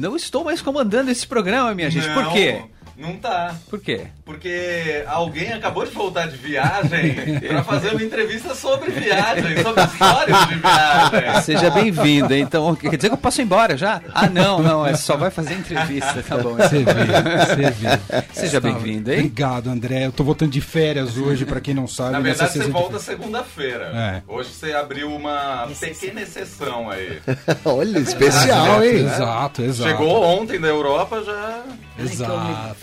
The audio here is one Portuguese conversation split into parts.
Não estou mais comandando esse programa, minha gente. Por Não, quê? Não tá. Por quê? Porque alguém acabou de voltar de viagem pra fazer uma entrevista sobre viagem, sobre histórias de viagem. Seja bem-vindo. Então, quer dizer que eu posso ir embora já? Ah, não, não. É só vai fazer entrevista, tá bom. Você vê, você vê. Seja bem-vindo, hein? Obrigado, André. Eu tô voltando de férias hoje, pra quem não sabe. Na verdade, você volta segunda-feira. É. Hoje você abriu uma pequena exceção aí. Olha, especial, hein? Exato, exato. Chegou ontem da Europa, já. Exato.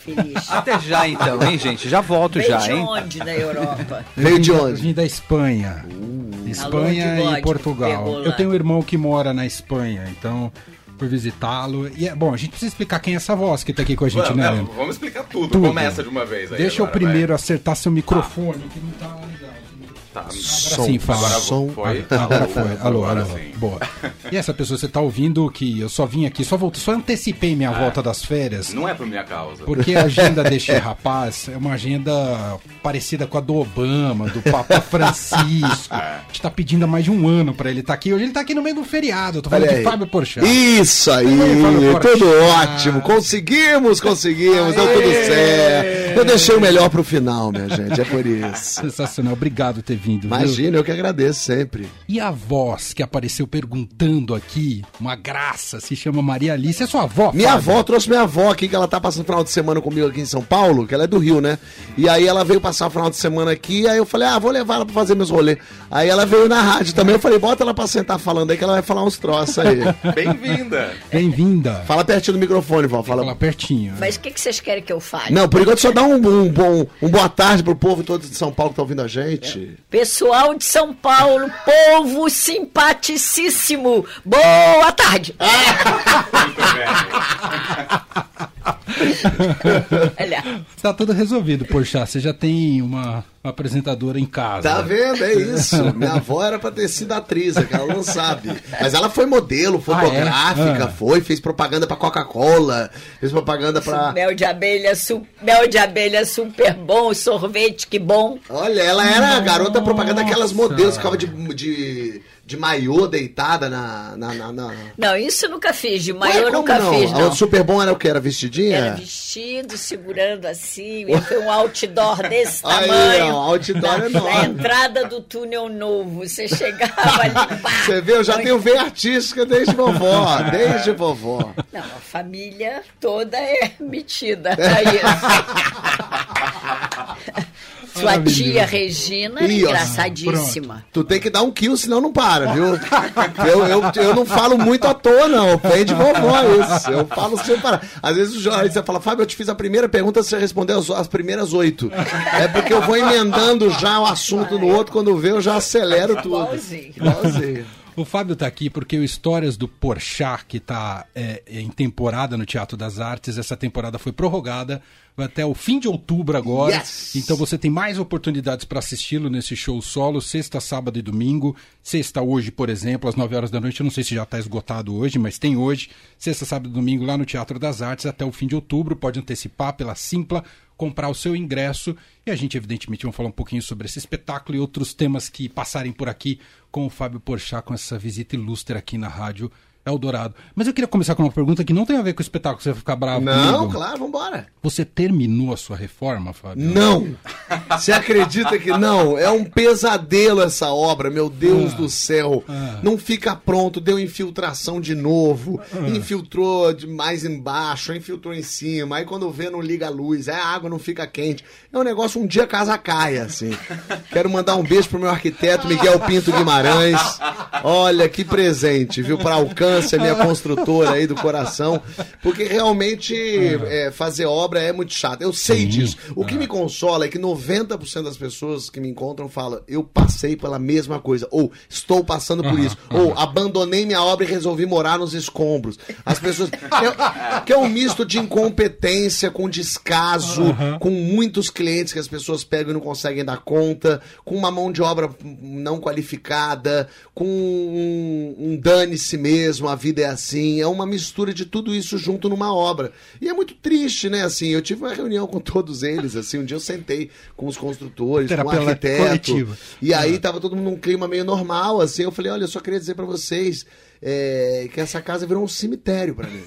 Até já, então, hein, gente? Já volto Veio já, de hein? onde da Europa? Veio de Eu onde? Vim da Espanha. Alô, Espanha e Portugal. Eu tenho um irmão que mora na Espanha, então fui visitá-lo. E é bom, a gente precisa explicar quem é essa voz que tá aqui com a gente, Vamos, né, não, vamos explicar tudo. Tudo. Começa de uma vez aí. Deixa eu agora, primeiro acertar seu microfone, que não tá legal. Tá. Som, sim, fala. Agora som. foi. Agora foi. Alô, Agora alô. sim. Boa. E essa pessoa, você tá ouvindo que eu só vim aqui, só voltei, só antecipei minha volta das férias. Não é por minha causa. Porque a agenda deste rapaz é uma agenda parecida com a do Obama, do Papa Francisco. A gente tá pedindo há mais de um ano pra ele estar aqui. Hoje ele tá aqui no meio do feriado. Eu tô falando Olha de aí. Fábio Porchat. Isso aí, Porchat. tudo ótimo. Conseguimos, conseguimos, deu tudo certo. Eu deixei o melhor pro final, minha gente, é por isso. Sensacional. Obrigado por vindo. viu? Imagina, eu que agradeço sempre. E a voz que apareceu perguntando aqui, uma graça, se chama Maria Alice. É sua avó, Minha Fábio? avó trouxe minha avó aqui, que ela tá passando final de semana comigo aqui em São Paulo, que ela é do Rio, né? E aí ela veio passar o final de semana aqui, aí eu falei, ah, vou levar ela pra fazer meus rolês. Aí ela veio na rádio também, eu falei, bota ela pra sentar falando aí, que ela vai falar uns troços aí. Bem-vinda. Bem-vinda. Fala pertinho do microfone, vó, Fala fala. pertinho. Mas o que, que vocês querem que eu fale? Não, por enquanto só dá um, um bom, um boa tarde pro povo todo de São Paulo que tá ouvindo a gente. Pessoal de São Paulo, povo simpaticíssimo, boa tarde. Bem. Olha, Tá tudo resolvido, Porchat. Você já tem uma, uma apresentadora em casa. Tá vendo? É isso. Minha avó era pra ter sido atriz, é que ela não sabe. Mas ela foi modelo, fotográfica, Ah, é? Ah. foi, fez propaganda pra Coca-Cola, fez propaganda pra. mel de abelha, su- mel de abelha super bom, sorvete que bom. Olha, ela era a garota propaganda daquelas modelos que ficava de, de, de maiô deitada na. na, na, na... Não, isso eu nunca fiz, de maior eu nunca não? fiz, A não. Super Bom era o que? Era vestidinha? Era vestido, segurando assim, foi um outdoor desse Aí, tamanho. ó, outdoor na, enorme. na entrada do túnel novo, você chegava ali, pá. Você vê, eu já tenho veia artística desde vovó, desde vovó. Não, a família toda é metida a isso. Sua tia Regina era Ih, ó, engraçadíssima. Tu tem que dar um kill, senão não para, viu? Eu, eu, eu não falo muito à toa, não. Vem de vovó isso. Eu falo sem parar. Às vezes o jornalista fala, Fábio, eu te fiz a primeira pergunta, você respondeu as, as primeiras oito. É porque eu vou emendando já o assunto no outro, quando vê, eu já acelero tudo. Igualzinho. Igualzinho. O Fábio tá aqui porque o Histórias do Porchat, que tá é, em temporada no Teatro das Artes, essa temporada foi prorrogada vai até o fim de outubro agora. Yes! Então você tem mais oportunidades para assisti-lo nesse show solo, sexta, sábado e domingo. Sexta hoje, por exemplo, às 9 horas da noite. Eu não sei se já está esgotado hoje, mas tem hoje. Sexta, sábado e domingo lá no Teatro das Artes até o fim de outubro. Pode antecipar pela Simpla, comprar o seu ingresso. E a gente, evidentemente, vai falar um pouquinho sobre esse espetáculo e outros temas que passarem por aqui com o Fábio Porchat, com essa visita ilustre aqui na Rádio Eldorado. Mas eu queria começar com uma pergunta que não tem a ver com o espetáculo, você vai ficar bravo Não, comigo. claro, vambora. Você terminou a sua reforma, Fábio? Não! Você acredita que não? É um pesadelo essa obra, meu Deus do céu. Não fica pronto, deu infiltração de novo, infiltrou de mais embaixo, infiltrou em cima, aí quando vê não liga a luz, aí a água não fica quente. É um negócio, um dia a casa caia, assim. Quero mandar um beijo pro meu arquiteto Miguel Pinto Guimarães. Olha que presente, viu? Para alcance, minha construtora aí do coração. Porque realmente é, fazer obra é muito chato. Eu sei Sim. disso. O que me consola é que 90% das pessoas que me encontram falam: eu passei pela mesma coisa, ou estou passando por isso, ou abandonei minha obra e resolvi morar nos escombros. As pessoas. É, que é um misto de incompetência com descaso, com muitos clientes que as pessoas pegam e não conseguem dar conta, com uma mão de obra não qualificada, com um, um dane-se mesmo, a vida é assim. É uma mistura de tudo isso junto numa obra. E é muito triste, né? Assim, eu tive uma reunião com todos eles, assim, um dia eu sentei com os construtores, com o Terapia arquiteto. coletiva. E aí tava todo mundo num clima meio normal, assim. Eu falei, olha, eu só queria dizer pra vocês é, que essa casa virou um cemitério pra mim.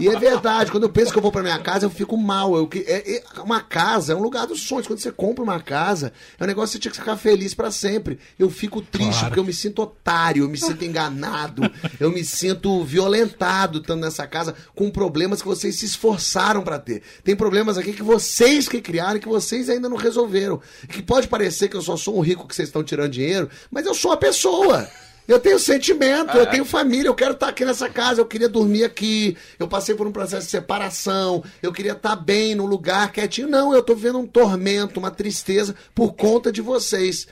E é verdade, quando eu penso que eu vou pra minha casa, eu fico mal. Eu, é- é- uma casa é um lugar dos sonhos. Quando você compra uma casa, é um negócio que você tinha que ficar feliz pra sempre. Eu fico triste Claro. porque eu me sinto otário, eu me sinto enganado, eu me sinto violentado estando nessa casa com problemas que vocês se esforçaram pra ter. Tem problemas aqui que vocês que criaram e que vocês ainda não resolveram. Que pode parecer que eu só sou um rico que vocês estão tirando dinheiro, mas eu sou uma pessoa. Eu tenho sentimento, eu tenho família, eu quero estar aqui nessa casa, eu queria dormir aqui, eu passei por um processo de separação, eu queria estar bem num lugar quietinho. Não, eu tô vendo um tormento, uma tristeza por conta de vocês.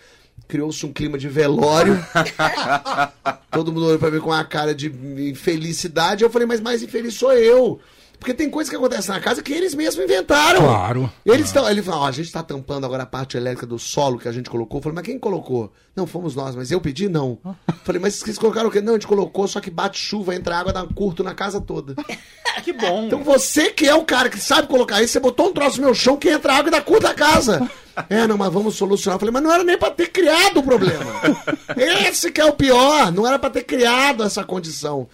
Criou-se um clima de velório. Todo mundo olhou pra mim com uma cara de infelicidade. Eu falei, mas mais infeliz sou eu. Porque tem coisas que acontecem na casa que eles mesmos inventaram. Claro. Eles estão. Ele falou, ó, a gente tá tampando agora a parte elétrica do solo que a gente colocou. Eu falei, mas quem colocou? Não, fomos nós, mas eu pedi, não. Falei, mas vocês colocaram o quê? Não, a gente colocou, só que bate chuva, entra água, dá um curto na casa toda. Que bom. Então você que é o cara que sabe colocar isso, você botou um troço no meu chão que entra água e dá curto a casa. É, não, mas vamos solucionar. Eu falei, mas não era nem pra ter criado o problema. Esse que é o pior, não era pra ter criado essa condição.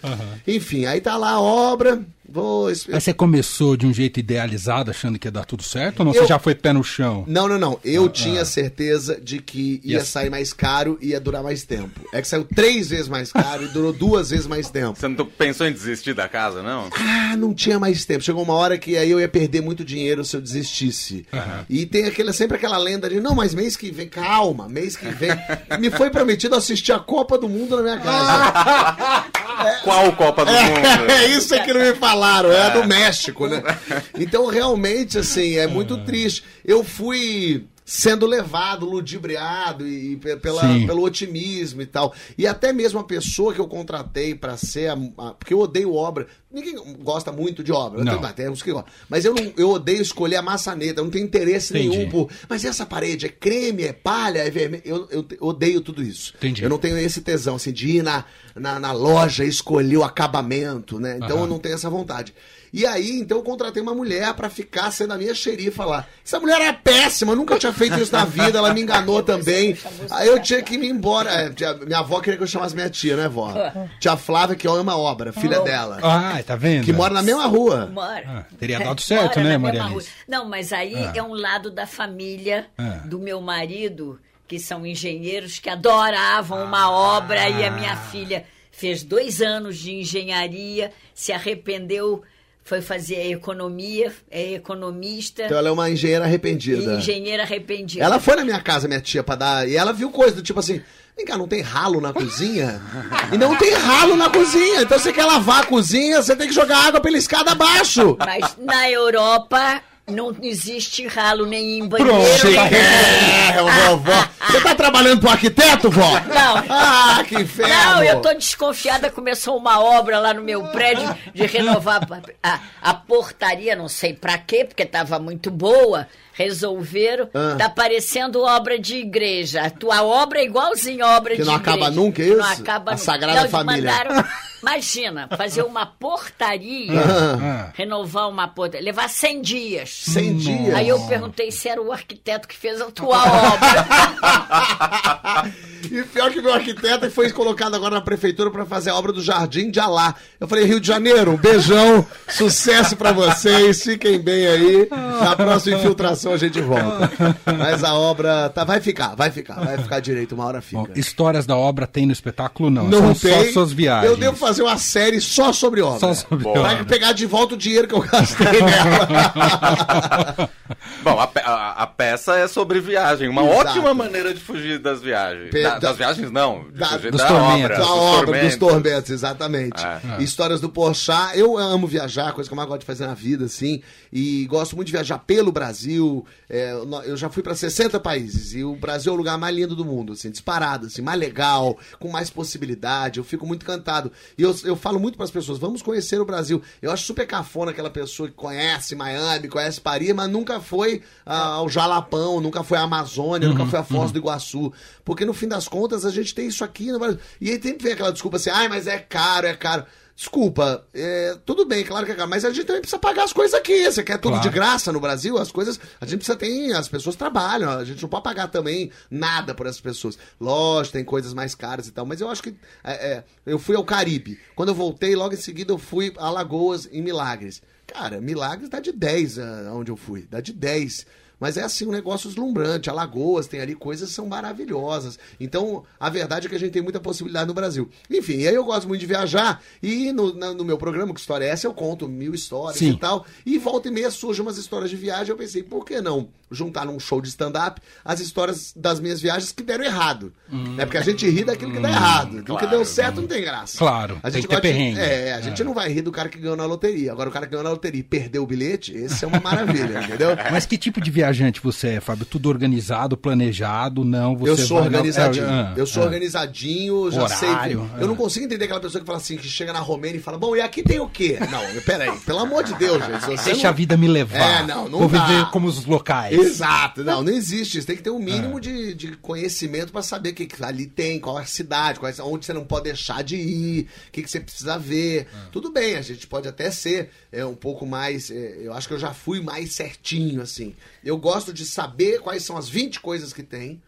Enfim, aí tá lá a obra. Vou. Mas você começou de um jeito idealizado, achando que ia dar tudo certo? Ou não? Eu- Você já foi pé no chão? Não, não, não. Eu tinha certeza de que ia Yes. sair mais caro e ia durar mais tempo. É que saiu três vezes mais caro e durou duas vezes mais tempo. Você não pensou em desistir da casa, não? Ah, não tinha mais tempo. Chegou uma hora que aí eu ia perder muito dinheiro se eu desistisse. E tem aquela, sempre aquela lenda de, não, mas mês que vem, calma, mês que vem. Me foi prometido assistir a Copa do Mundo na minha casa. Qual Copa do Mundo? É isso que não me falaram, é do México, né? Então, realmente, assim, é muito triste. Eu fui sendo levado, ludibriado e, e pe- pela, Sim. pelo otimismo e tal. E até mesmo a pessoa que eu contratei pra ser a, a- porque eu odeio obra. Ninguém gosta muito de obra. Eu Não. tenho, tem uns que gostam. Mas eu, não, eu odeio escolher a maçaneta, eu não tenho interesse Entendi. nenhum por. Mas essa parede é creme, é palha, é vermelho. Eu, eu te- odeio tudo isso. Entendi. Eu não tenho esse tesão, assim, de ir na, na, na loja e escolher o acabamento, né? Então Aham. eu não tenho essa vontade. E aí, então eu contratei uma mulher pra ficar sendo a minha xerifa lá. Essa mulher era péssima, eu nunca tinha feito isso na vida, ela me enganou também. Aí eu tinha que ir embora. É, minha avó queria que eu chamasse minha tia, né, vó? Tia Flávia, que ama obra, filha dela. Ah, tá vendo? Que mora na mesma rua. Mora. Ah, teria dado certo, Mora né, Maria. Não, mas aí Ah. é um lado da família Ah. do meu marido, que são engenheiros que adoravam uma obra, e a minha filha fez dois anos de engenharia, se arrependeu, foi fazer economia, é economista, Então ela é uma engenheira arrependida. engenheira arrependida. Ela foi na minha casa, minha tia, pra dar. E ela viu coisa do tipo assim. Vem cá, não tem ralo na cozinha? E não tem ralo na cozinha. Então você quer lavar a cozinha, você tem que jogar água pela escada abaixo. Mas na Europa não existe ralo nem em banheiro. Pronto, nem- tá É, vovó. Você tá trabalhando pro arquiteto, vó? Não. Ah, que inferno. Não, eu tô desconfiada. Começou uma obra lá no meu prédio de renovar a, a portaria, não sei pra quê, porque tava muito boa. Resolveram. Ah. Tá parecendo obra de igreja. A tua obra é igualzinha a obra Que de não igreja. acaba nunca, é Não isso? acaba A nunca. Sagrada Não, Família. mandaram- imagina, fazer uma portaria, Ah, renovar uma portaria, levar 100 dias. Sem dia. Aí eu perguntei se era o arquiteto que fez a tua obra. E pior que meu arquiteto foi colocado agora na prefeitura pra fazer a obra do Jardim de Alá. Eu falei, Rio de Janeiro, um beijão, sucesso pra vocês, fiquem bem aí. Na próxima infiltração a gente volta. Mas a obra tá, vai ficar, vai ficar, vai ficar direito, uma hora bom, fica. histórias da obra tem no espetáculo? Não, Não são tem. só suas viagens. Eu devo fazer uma série só sobre obra. Só sobre Boa. Obra. pegar de volta o dinheiro que eu gastei nela. Bom, a, a- a peça é sobre viagem. Uma Exato. ótima maneira de fugir das viagens. Pe- Da- da- das viagens, não. De da- fugir dos da tormentos. obra. Da dos obra, tormentos. dos tormentos, exatamente. É. Histórias do Porchat. Eu amo viajar, coisa que eu mais gosto de fazer na vida, assim. E gosto muito de viajar pelo Brasil. É, eu já fui para 60 países. E o Brasil é o lugar mais lindo do mundo, assim, disparado, assim, mais legal, com mais possibilidade. Eu fico muito encantado. E eu, eu falo muito para as pessoas: vamos conhecer o Brasil. Eu acho super cafona aquela pessoa que conhece Miami, conhece Paris, mas nunca foi ah, ao Jalapão, nunca foi à Amazônia, nunca foi à Foz do Iguaçu. Porque no fim das contas a gente tem isso aqui no Brasil. E aí sempre vem aquela desculpa assim: ai, mas é caro, é caro. Desculpa, é, tudo bem, claro que é caro, mas a gente também precisa pagar as coisas aqui. Você quer tudo Claro. de graça no Brasil? As coisas. A gente precisa ter. As pessoas trabalham, a gente não pode pagar também nada por essas pessoas. Lógico, tem coisas mais caras e tal, mas eu acho que. é, é, eu fui ao Caribe. Quando eu voltei, logo em seguida eu fui a Lagoas em Milagres. Cara, Milagres dá de 10 a- aonde eu fui. Dá de 10. Mas é assim um negócio deslumbrante. Alagoas tem ali coisas que são maravilhosas. Então, a verdade é que a gente tem muita possibilidade no Brasil. Enfim, e aí eu gosto muito de viajar. E no, na- no meu programa, Que História é Essa, eu conto mil histórias Sim. e tal. E volta e meia surgem umas histórias de viagem. Eu pensei, por que não juntar num show de stand-up as histórias das minhas viagens que deram errado? É porque a gente ri daquilo que dá errado. Do que claro. deu certo não tem graça. Claro, A tem gente que ter de- perrengue. É, a gente não vai rir do cara que ganhou na loteria. Agora, o cara que ganhou na loteria e perdeu o bilhete, esse é uma maravilha, entendeu? Mas que tipo de viajante você é, Fábio? Tudo organizado, planejado? Não, você Eu sou vai organizadinho. É, ah, eu sou ah. organizadinho, já Horário, sei. Eu é. não consigo entender aquela pessoa que fala assim, que chega na Romênia e fala, bom, e aqui tem o quê? Não, peraí, pelo amor de Deus, gente. Deixa não- a vida me levar. É, não, não Vou dá. viver como os locais. Exato, não, não existe isso. Tem que ter um mínimo É. de, de conhecimento pra saber o que, que ali tem, qual é a cidade, quais, onde você não pode deixar de ir, o que, que você precisa ver. É. Tudo bem, a gente pode até ser é, um pouco mais. é, eu acho que eu já fui mais certinho, assim. Eu gosto de saber quais são as 20 coisas que tem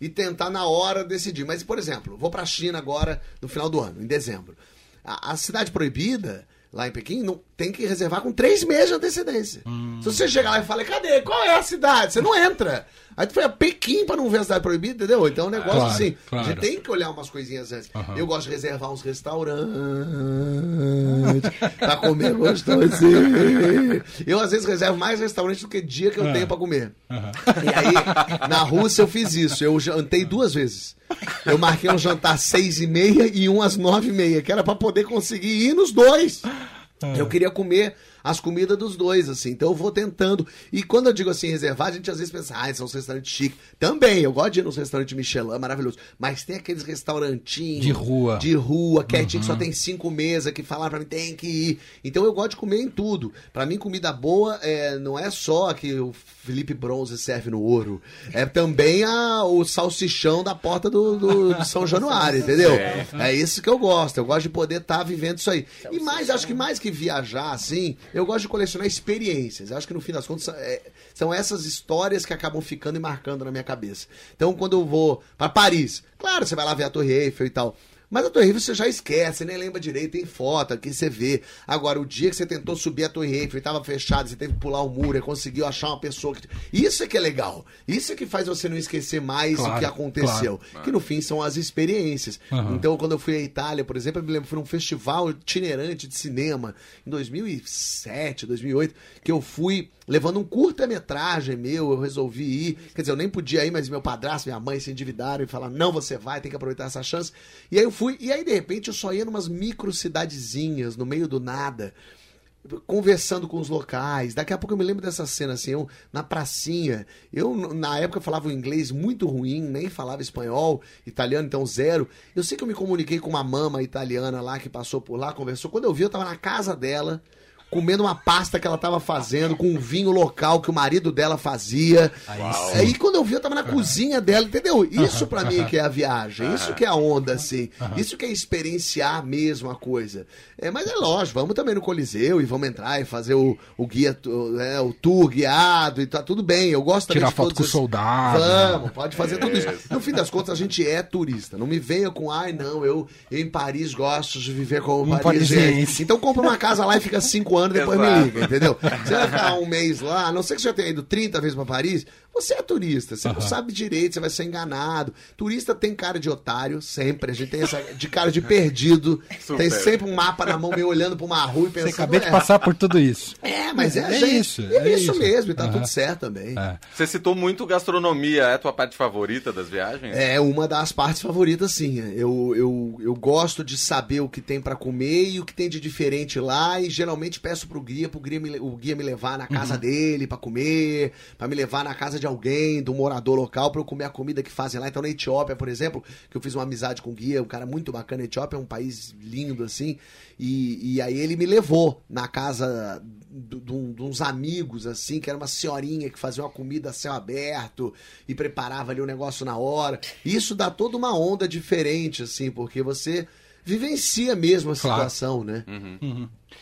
e tentar na hora decidir. Mas, por exemplo, vou pra China agora no final do ano, em dezembro. A, a cidade proibida, lá em Pequim, não, tem que reservar com três meses de antecedência. Se você chegar lá e falar, cadê? Qual é a cidade? Você não entra. Aí tu foi a Pequim pra não ver a cidade proibida, entendeu? Então é um negócio Claro, assim. A claro. gente tem que olhar umas coisinhas antes. Aham. Eu gosto de reservar uns restaurantes pra comer gostosinho. Eu, às vezes, reservo mais restaurantes do que dia que eu Ah. tenho pra comer. E aí, na Rússia, eu fiz isso. Eu jantei duas vezes. Eu marquei um jantar às seis e meia e um às nove e meia, que era pra poder conseguir ir nos dois. Eu queria comer as comidas dos dois, assim. Então eu vou tentando. E quando eu digo assim, reservar, a gente às vezes pensa, ah, são os restaurantes chiques. Também, eu gosto de ir nos restaurantes Michelin, maravilhoso. Mas tem aqueles restaurantinhos. De rua. De rua, quietinho, que só tem cinco mesas, que falaram pra mim, tem que ir. Então eu gosto de comer em tudo. Pra mim, comida boa é, não é só que o Felipe Bronze serve no ouro. É também a, o salsichão da porta do, do- do São Januário, entendeu? É isso que eu gosto. Eu gosto de poder estar vivendo isso aí. E mais, acho que mais que viajar, assim, eu gosto de colecionar experiências. Acho que no fim das contas é, são essas histórias que acabam ficando e marcando na minha cabeça. Então, quando eu vou pra Paris, claro, você vai lá ver a Torre Eiffel e tal. Mas a Torre Eiffel você já esquece, você nem lembra direito, tem foto aqui, você vê. Agora, o dia que você tentou subir a Torre Eiffel e tava fechado, você teve que pular o muro e conseguiu achar uma pessoa que. Isso é que é legal. Isso é que faz você não esquecer mais o Claro, que aconteceu. Que no fim são as experiências. Aham. Então, quando eu fui à Itália, por exemplo, eu me lembro, fui num festival itinerante de cinema em 2007, 2008, que eu fui levando um curta-metragem meu, eu resolvi ir. Quer dizer, eu nem podia ir, mas meu padrasto, minha mãe se endividaram e falaram: não, você vai, tem que aproveitar essa chance. E aí eu fui, e aí de repente eu só ia numas micro cidadezinhas, no meio do nada. Conversando com os locais. Daqui a pouco eu me lembro dessa cena assim, eu na pracinha. Eu, na época, falava um inglês muito ruim, nem falava espanhol, italiano, então zero. Eu sei que eu me comuniquei com uma mama italiana lá que passou por lá, conversou. Quando eu vi, eu tava na casa dela comendo uma pasta que ela tava fazendo com um vinho local que o marido dela fazia. Aí quando eu vi, eu tava na cozinha dela, entendeu? Isso pra mim que é a viagem, isso que é a onda, assim. Isso que é experienciar mesmo a coisa. É, mas é lógico, vamos também no Coliseu e vamos entrar e fazer o, o guia, o, né, o tour guiado e tá tudo bem. Eu gosto também Tirar de foto com o esses- soldado. Vamos, pode fazer tudo isso. No fim das contas, a gente é turista. Não me venha com, ai, não, eu, eu em Paris gosto de viver como Um parisiense. parisiense. Então compra uma casa lá e fica cinco anos, depois me Exato. liga, entendeu? Você vai ficar um mês lá, a não ser que você já tenha ido 30 vezes pra Paris, você é turista, você não Aham. sabe direito, você vai ser enganado. Turista tem cara de otário, sempre. A gente tem essa de cara de perdido. Super. Tem sempre um mapa na mão, meio olhando pra uma rua e Você pensando. acabei de "É, passar por tudo isso. É, mas é, É gente. isso, É, é isso, isso. mesmo, e tá Aham. tudo certo também. É. Você citou muito gastronomia, é a tua parte favorita das viagens? É uma das partes favoritas, sim. Eu, eu, eu gosto de saber o que tem pra comer e o que tem de diferente lá. E geralmente peço pro guia, pro guia me, o guia me levar na casa dele pra comer, pra me levar na casa de alguém, do morador local, pra eu comer a comida que fazem lá. Então na Etiópia, por exemplo, que eu fiz uma amizade com o guia, um cara muito bacana. A Etiópia é um país lindo, assim. E, e aí ele me levou na casa de um- uns amigos, assim, que era uma senhorinha que fazia uma comida a céu aberto e preparava ali o negócio na hora. Isso dá toda uma onda diferente, assim, porque você vivencia mesmo a Claro. situação, né?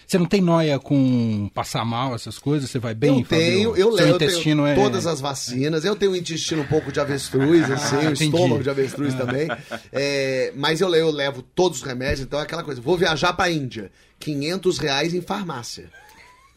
Você não tem noia com passar mal, essas coisas? Você vai bem, eu tenho, Fabio? eu levo, eu intestino tenho é... todas as vacinas. Eu tenho um intestino um pouco de avestruz, assim, o entendi. estômago de avestruz também. É, mas eu, le- eu levo todos os remédios, então é aquela coisa. Vou viajar pra Índia, 500 reais em farmácia.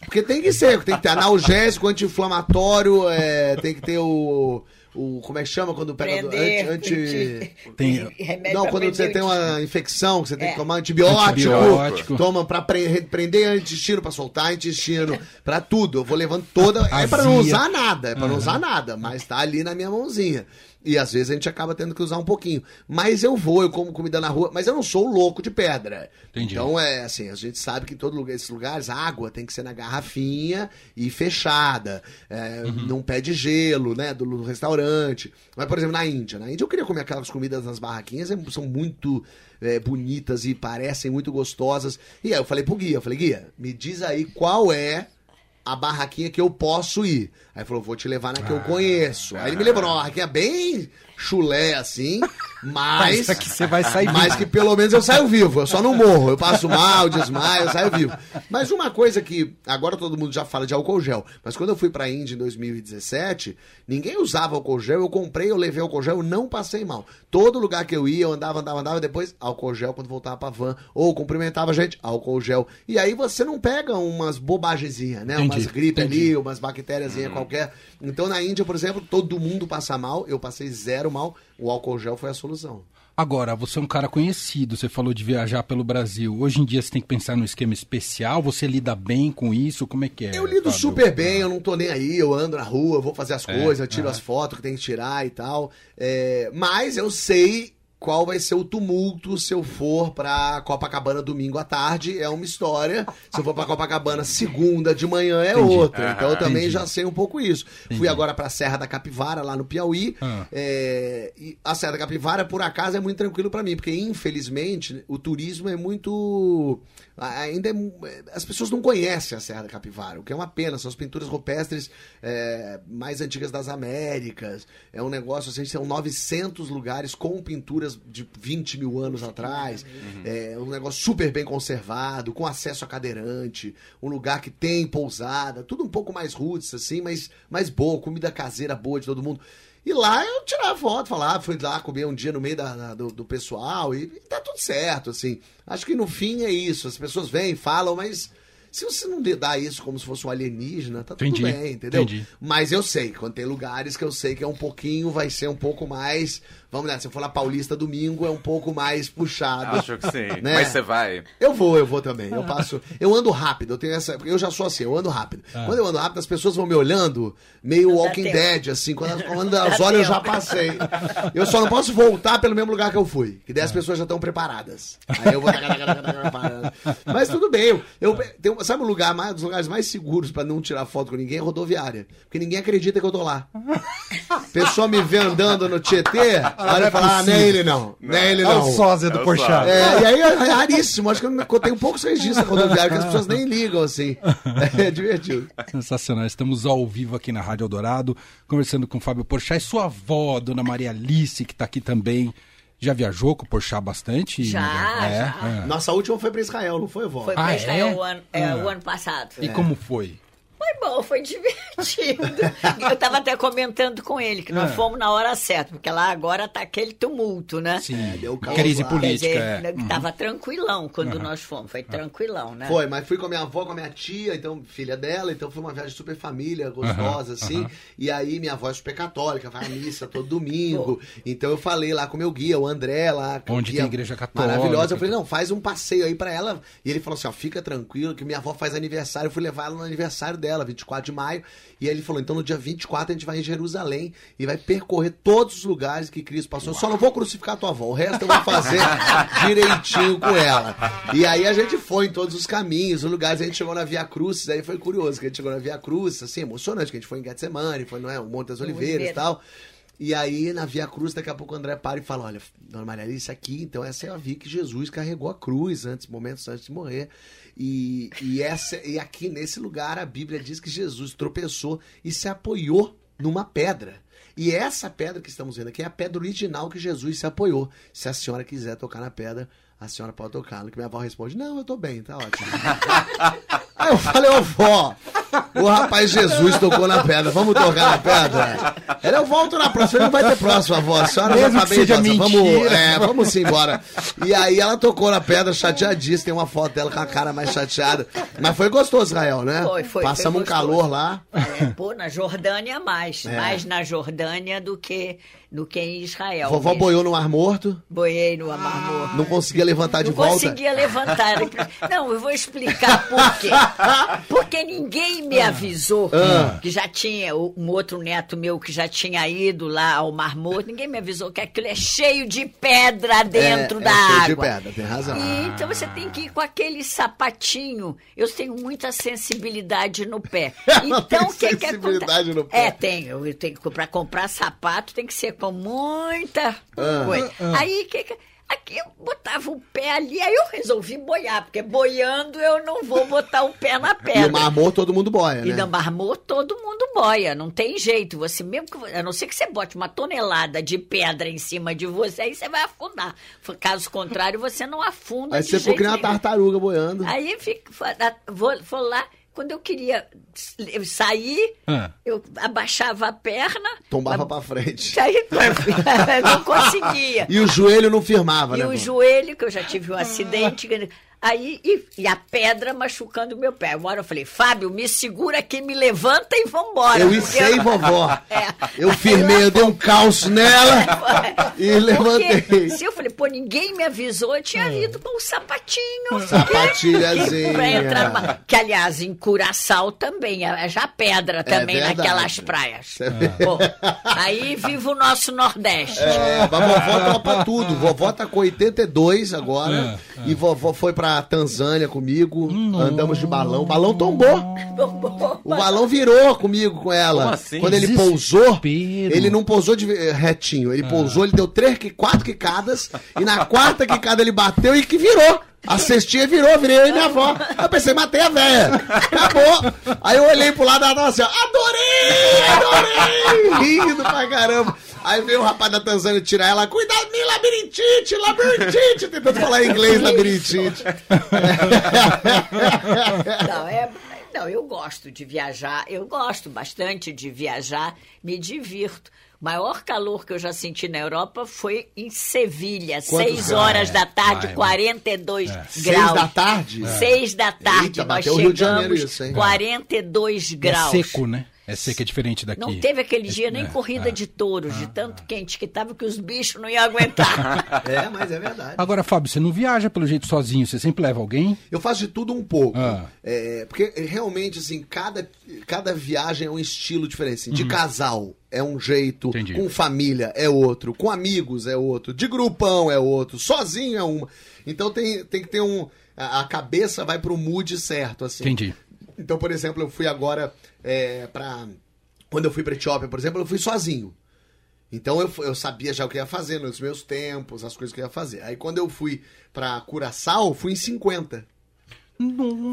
Porque tem que ser, tem que ter analgésico, anti-inflamatório, é, tem que ter o, o. Como é que chama quando pega. do- Prender, anti, anti- Tem- remédio Não, quando você tem uma infecção, que você tem que É. tomar antibiótico, Antibiótico. toma pra pre- prender intestino, pra soltar intestino, pra tudo. Eu vou levando toda. É pra não usar nada, é pra não usar nada, mas tá ali na minha mãozinha. E às vezes a gente acaba tendo que usar um pouquinho. Mas eu vou, eu como comida na rua, mas eu não sou o louco de pedra. Entendi. Então é assim, a gente sabe que em todo lugar, esses lugares, a água tem que ser na garrafinha e fechada. É, Num pé de gelo, né? Do, do restaurante. Mas, por exemplo, na Índia. Na Índia eu queria comer aquelas comidas nas barraquinhas, é- são muito é, bonitas e parecem muito gostosas. E aí eu falei pro guia, eu falei, guia, me diz aí qual é a barraquinha que eu posso ir. Aí falou, vou te levar na que eu conheço. Aí ele me levou numa barraquinha bem chulé, assim, mas... Mas aqui você vai sair Mas vivo. que pelo menos eu saio vivo, eu só não morro. Eu passo mal, desmaio, eu saio vivo. Mas uma coisa que agora todo mundo já fala de álcool gel, mas quando eu fui pra Índia em 2017, ninguém usava álcool gel, eu comprei, eu levei álcool gel, eu não passei mal. Todo lugar que eu ia, eu andava, andava, andava, depois álcool gel quando voltava pra van, ou cumprimentava a gente, álcool gel. E aí você não pega umas bobagemzinhas, né? Entendi, umas gripe entendi. ali, umas bactérias qualquer. Então na Índia, por exemplo, todo mundo passa mal, eu passei zero mal, o álcool gel foi a solução. Agora, você é um cara conhecido, você falou de viajar pelo Brasil. Hoje em dia você tem que pensar num esquema especial, você lida bem com isso? Como é que é? Eu lido Fábio? super bem, eu não tô nem aí, eu ando na rua, vou fazer as É, coisas, tiro é. as fotos que tem que tirar e tal. É, mas eu sei qual vai ser o tumulto se eu for pra Copacabana domingo à tarde. É uma história. Se eu for pra Copacabana segunda de manhã é Entendi. outra. Então eu também Entendi. já sei um pouco isso. Fui agora pra Serra da Capivara, lá no Piauí. Ah. É, e a Serra da Capivara, por acaso, é muito tranquilo pra mim, porque infelizmente o turismo é muito. Ainda é as pessoas não conhecem a Serra da Capivara, o que é uma pena. São as pinturas rupestres é, mais antigas das Américas. É um negócio assim, são 900 lugares com pinturas de 20 mil anos atrás. É um negócio super bem conservado, com acesso a cadeirante, um lugar que tem pousada, tudo um pouco mais roots, assim, mas mais boa, comida caseira boa de todo mundo. E lá eu tirava foto, falava, fui lá comer um dia no meio da, da- do, do pessoal e, e tá tudo certo, assim. Acho que no fim é isso. As pessoas vêm, falam, mas se você não lidar isso como se fosse um alienígena, tá tudo Entendi, bem, entendeu? entendi. Mas eu sei, quando tem lugares que eu sei que é um pouquinho, vai ser um pouco mais. Vamos lá, se eu for na Paulista domingo, é um pouco mais puxado. Acho que sim. Né? Mas você vai. Eu vou, eu vou também. Eu passo. Eu ando rápido, eu tenho essa. Eu já sou assim, eu ando rápido. Quando eu ando rápido, as pessoas vão me olhando meio Não Walking. Dead, assim. Quando, quando elas olham, eu já passei. Eu só não posso voltar pelo mesmo lugar que eu fui. Que daí as pessoas já estão preparadas. Aí eu vou. Mas tudo bem. Eu, eu tenho- sabe o lugar mais, um dos lugares mais seguros pra não tirar foto com ninguém é rodoviária. Porque ninguém acredita que eu tô lá. Pessoa me vê andando no Tietê, ah, não é ele não. Não é ele É não. o sósia É do o Porchat. É, e aí é raríssimo. Acho que eu tenho poucos registros rodoviários que as pessoas nem ligam, assim. É divertido. Sensacional. Estamos ao vivo aqui na Rádio Eldorado, conversando com o Fábio Porchat e sua avó, Dona Maria Alice, que está aqui também. Já viajou com o Porchat bastante? Já, É, já. é. Nossa última foi pra Israel, não foi, vó? Foi Ah, pra é? Israel o, ano, é, Ah. o ano passado. E como foi? Foi bom, foi divertido. Eu tava até comentando com ele que nós É. fomos na hora certa, porque lá agora tá aquele tumulto, né? Sim, deu caos crise política. dizer, é. né, tava tranquilão quando nós fomos, foi tranquilão, né? Foi, mas fui com a minha avó, com a minha tia, então, filha dela, então foi uma viagem super família, gostosa, Aham, assim. E aí minha avó é super católica, vai à missa todo domingo. Então eu falei lá com o meu guia, o André, lá. Onde guia tem igreja católica. Maravilhosa. Eu falei, não, faz um passeio aí pra ela. E ele falou assim, ó, fica tranquilo, que minha avó faz aniversário. Eu fui levar ela no aniversário dela, 24 de maio. E aí ele falou, então no dia 24 a gente vai em Jerusalém e vai percorrer todos os lugares que Cristo passou. Eu só não vou crucificar a tua avó, o resto eu vou fazer direitinho com ela. E aí a gente foi em todos os caminhos, os lugares, a gente chegou na Via Cruz, aí foi curioso, que a gente chegou na Via Cruz, assim, emocionante, que a gente foi em Getsemane, foi, não é, o Monte das Oliveiras e tal. E aí, na Via Cruz, daqui a pouco o André para e fala: Olha, Dona Maria Alice, aqui, então essa é a via que Jesus carregou a cruz antes, momentos antes de morrer. E, e, essa, e aqui nesse lugar a Bíblia diz que Jesus tropeçou e se apoiou numa pedra. E essa pedra que estamos vendo aqui é a pedra original que Jesus se apoiou. Se a senhora quiser tocar na pedra, A senhora pode tocar. No que minha avó responde, não, eu tô bem, tá ótimo. Aí eu falei, ô vó, o rapaz Jesus tocou na pedra, vamos tocar na pedra? Ela, eu volto na próxima, não vai ter próxima, vó. A senhora já Mesmo tá que bem, idosa, vamos, é, vamos sim embora. E aí ela tocou na pedra, chateadíssima, tem uma foto dela com a cara mais chateada. Mas foi gostoso, Israel, né? Foi, foi, Passamos foi um calor lá. É, pô, na Jordânia mais. É. Mais na Jordânia do que, do que em Israel. Vovó mesmo. boiou no Mar Morto, Boiei no Mar Morto. não conseguia levantar de Não volta. conseguia levantar. Não, eu vou explicar por quê. Porque ninguém me avisou Ah. que já tinha um outro neto meu que já tinha ido lá ao Mar Morto. Ninguém me avisou que aquilo é cheio de pedra dentro é, da é cheio água. de pedra, tem razão. E, então você tem que ir com aquele sapatinho. Eu tenho muita sensibilidade no pé. Então o que que sensibilidade acontece? no pé. É, tenho. Eu tenho que para comprar sapato tem que ser com muita Ah. coisa. Aí que que Aqui eu botava o pé ali, aí eu resolvi boiar, porque boiando eu não vou botar o pé na E pedra. o Mar Morto todo mundo boia, E né? no marmor todo mundo boia, não tem jeito. Você mesmo que, a não ser que você bote uma tonelada de pedra em cima de você, aí você vai afundar. Caso contrário, você não afunda Aí você ficou que nem uma tartaruga boiando. Aí fico, vou, vou lá, quando eu queria sair, Ah. eu abaixava a perna. Tombava pra frente. Aí não conseguia. E o joelho não firmava, E né? o vó? joelho, que eu já tive um acidente. Aí, e, e a pedra machucando o meu pé. Uma hora eu falei, Fábio, me segura aqui, me levanta e vambora. Eu porque içei, vovó. É. Eu firmei, eu dei um calço nela e levantei. Porque, se eu falei, pô, ninguém me avisou, eu tinha ido com um sapatinho. Sapatilhazinha. Que, entrar numa- que, aliás, em Curaçao também, é já pedra também verdade. naquelas praias. Vê? Pô, aí vive o nosso Nordeste. É, a vovó topa tudo. Vovó tá com 82 agora. E vovó foi pra Tanzânia comigo. Andamos de balão. O balão tombou. O balão virou comigo com ela. Como assim? Quando ele Desespero. pousou, ele não pousou de retinho. Ele pousou, ele deu três, quatro quicadas. E na quarta quicada ele bateu e que virou. A cestinha virou, virei eu e minha avó. Eu pensei, matei a véia. Acabou. Aí eu olhei pro lado ela tava assim, ó, adorei, adorei. Rindo pra caramba. Aí veio o rapaz da Tanzânia tirar ela, cuidado, me labirintite, labirintite. Tentando falar em inglês, labirintite. Não, é, não, eu gosto de viajar, eu gosto bastante de viajar, me divirto. O maior calor que eu já senti na Europa foi em Sevilha, Quantos 6 graus? horas da tarde, Vai, 42 Seis graus. da tarde? Seis da tarde, Eita, nós chegamos, Janeiro isso, hein? 42 É graus. seco, né? É seco, é diferente daqui. Não teve aquele dia nem É, corrida é. de touros, de tanto quente que tava que os bichos não iam aguentar. É, mas é verdade. Agora, Fábio, você não viaja pelo jeito sozinho, você sempre leva alguém? Eu faço de tudo um pouco. Ah. É, porque realmente, assim, cada, cada viagem é um estilo diferente. assim. De casal é um jeito, Entendi. com família é outro, com amigos é outro, de grupão é outro, sozinho é uma. Então tem, tem que ter um. A a cabeça vai pro mood certo, assim. Entendi. Então, por exemplo, eu fui agora é, pra. Quando eu fui pra Etiópia, por exemplo, eu fui sozinho. Então eu, eu sabia já o que ia fazer, nos meus tempos, as coisas que eu ia fazer. Aí quando eu fui pra Curaçao, fui em 50.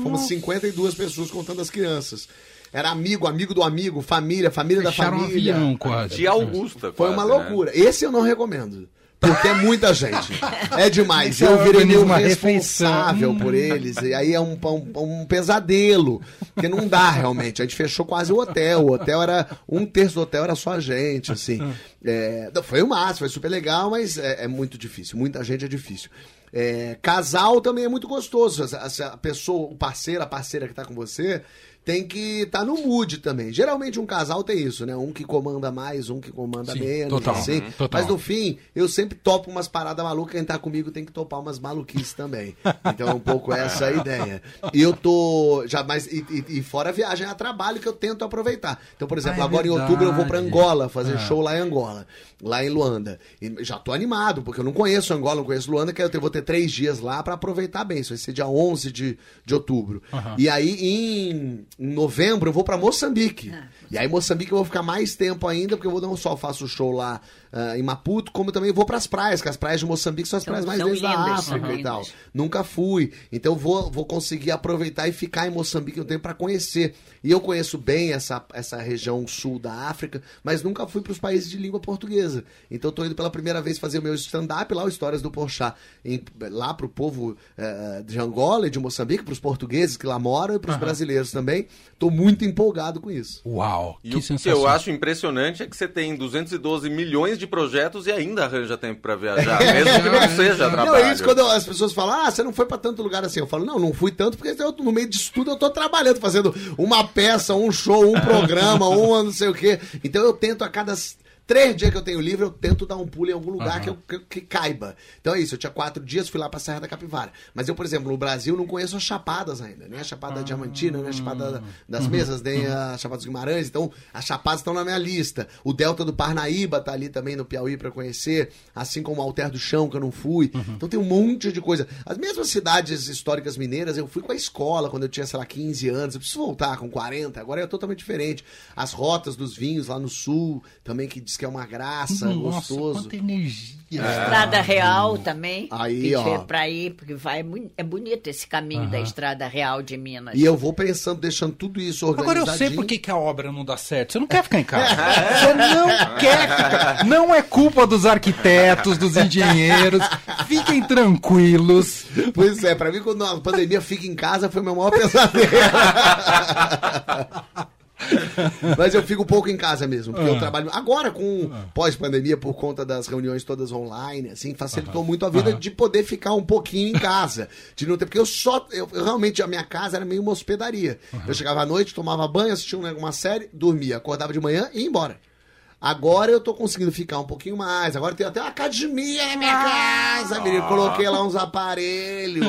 Fomos 52 pessoas contando as crianças. Era amigo, amigo do amigo, família, família Fecharam da um família. avião quase. Tia Augusta. Foi quase, uma né? loucura. Esse eu não recomendo. Porque é muita gente. É demais. Você Eu virei meio responsável refeição. por eles. E aí é um, um, um pesadelo. Porque não dá realmente. A gente fechou quase o hotel. O hotel era. Um terço do hotel era só a gente, assim. É, foi o máximo, foi super legal, mas é, é muito difícil. Muita gente é difícil. É, casal também é muito gostoso. A- a pessoa, o parceiro, a parceira que tá com você, tem que estar tá no mood também. Geralmente um casal tem isso, né? Um que comanda mais, um que comanda Sim, menos, total, assim. uhum, total. Mas no fim, eu sempre topo umas paradas malucas. Quem tá comigo tem que topar umas maluquices também. Então é um pouco essa a ideia. E eu tô. Já, mas, e, e- e fora a viagem a trabalho que eu tento aproveitar. Então, por exemplo, Ah, é agora em outubro eu vou verdade. Angola fazer Ah. show lá em Angola, lá em Luanda. E já tô animado, porque eu não conheço Angola, não conheço Luanda, que eu vou ter três dias lá pra aproveitar bem. Isso vai ser dia 11 de, de outubro. Aham. E aí, em, em novembro, eu vou pra Moçambique. E aí, Moçambique, eu vou ficar mais tempo ainda, porque eu vou não só faço show lá ah, em Maputo, como também vou pras praias, que as praias de Moçambique são as São- praias mais lindas da África são e tal. Nunca fui. Então vou, vou conseguir aproveitar e ficar em Moçambique um tempo para conhecer. E eu conheço bem essa, essa região sul da África, mas nunca fui para os países de língua portuguesa. Então tô indo pela primeira vez fazer o meu stand-up lá, o Histórias do Porchat, em, lá pro povo eh, de Angola e de Moçambique, pros portugueses que lá moram e pros brasileiros também. Tô muito empolgado com isso. Uau, E que o que eu acho impressionante é que você tem 212 milhões de projetos e ainda arranja tempo pra viajar, mesmo que não seja Não, trabalho. é isso quando eu- as pessoas falam, ah, você não foi pra tanto lugar assim. Eu falo, não, não fui tanto, porque eu, no meio disso tudo eu tô trabalhando, fazendo uma peça, um show, um programa, um não sei o quê. Então eu tento a cada três dias que eu tenho livre, eu tento dar um pulo em algum lugar que, eu- que, que caiba. Então é isso, eu tinha quatro dias, fui lá pra Serra da Capivara. Mas eu, por exemplo, no Brasil não conheço as chapadas ainda, nem a Chapada Diamantina, nem a Chapada da- das Mesas, nem a Chapada dos Guimarães. Então, as chapadas estão na minha lista. O Delta do Parnaíba tá ali também no Piauí pra conhecer, assim como o Alter do Chão, que eu não fui. Então tem um monte de coisa. As mesmas cidades históricas mineiras, eu fui com a escola quando eu tinha, sei lá, 15 anos. Eu preciso voltar com 40, agora é totalmente diferente. As rotas dos vinhos lá no sul, também que diz que é uma graça, Nossa, gostoso. quanta energia. Estrada Real também. Aí, ó. Pra ir, porque vai, é é bonito esse caminho da Estrada Real de Minas. E eu vou pensando, deixando tudo isso Agora organizadinho. eu sei por que, que a obra não dá certo. Você não quer ficar em casa. Você não quer ficar. Não é culpa dos arquitetos, dos engenheiros. Fiquem tranquilos. Pois é, pra mim quando a pandemia fica em casa foi meu maior pesadelo. Mas eu fico um pouco em casa mesmo, porque eu trabalho agora com pós-pandemia por conta das reuniões todas online, assim, facilitou muito a vida de poder ficar um pouquinho em casa, de não ter, porque eu só, eu, eu realmente a minha casa era meio uma hospedaria. Eu chegava à noite, tomava banho, assistia uma, uma série, dormia, acordava de manhã e ia embora. Agora eu tô conseguindo ficar um pouquinho mais. Agora tem até uma academia na minha casa, menino. Coloquei lá uns aparelhos.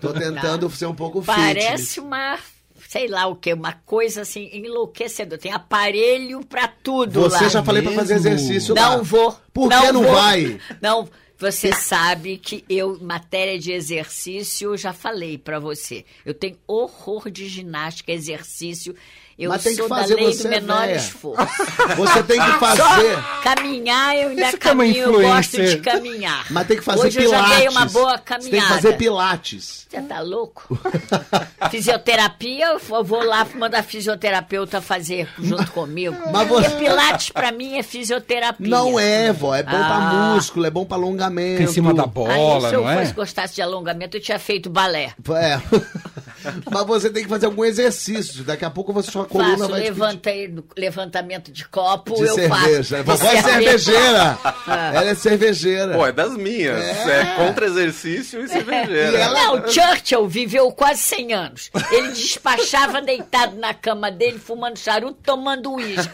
Tô tentando ser um pouco fitness. Parece uma, sei lá o que, uma coisa assim enlouquecedora. Tem aparelho pra tudo Você lá. já falei pra fazer exercício lá. Não vou. Por que não vou. vai? Não, você sabe que eu, matéria de exercício, eu já falei pra você. Eu tenho horror de ginástica, exercício. Eu Mas tem que fazer, da lei você do é menor véia. esforço. Você tem que fazer. Só caminhar, eu ainda Isso é caminho, eu gosto de caminhar. Mas tem que fazer Hoje pilates. eu já dei uma boa Você caminhada. tem que fazer pilates. Você tá louco? Fisioterapia, eu vou lá mandar fisioterapeuta fazer junto comigo. Mas você- Porque Pilates pra mim é fisioterapia. Não é, vó. É bom pra Ah. músculo, é bom pra alongamento. Em cima da Aí, bola, se eu não é? fosse gostasse de alongamento, eu tinha feito balé. É. Mas você tem que fazer algum exercício. Daqui a pouco você, sua coluna faço vai te levantei, levantamento de copo, de eu cerveja. faço. Vovó é cervejeira. Ah. Ela é cervejeira. Pô, é das minhas. É, contra exercício e cervejeira. E ela- Não, Churchill viveu quase 100 anos. Ele despachava deitado na cama dele, fumando charuto, tomando uísque.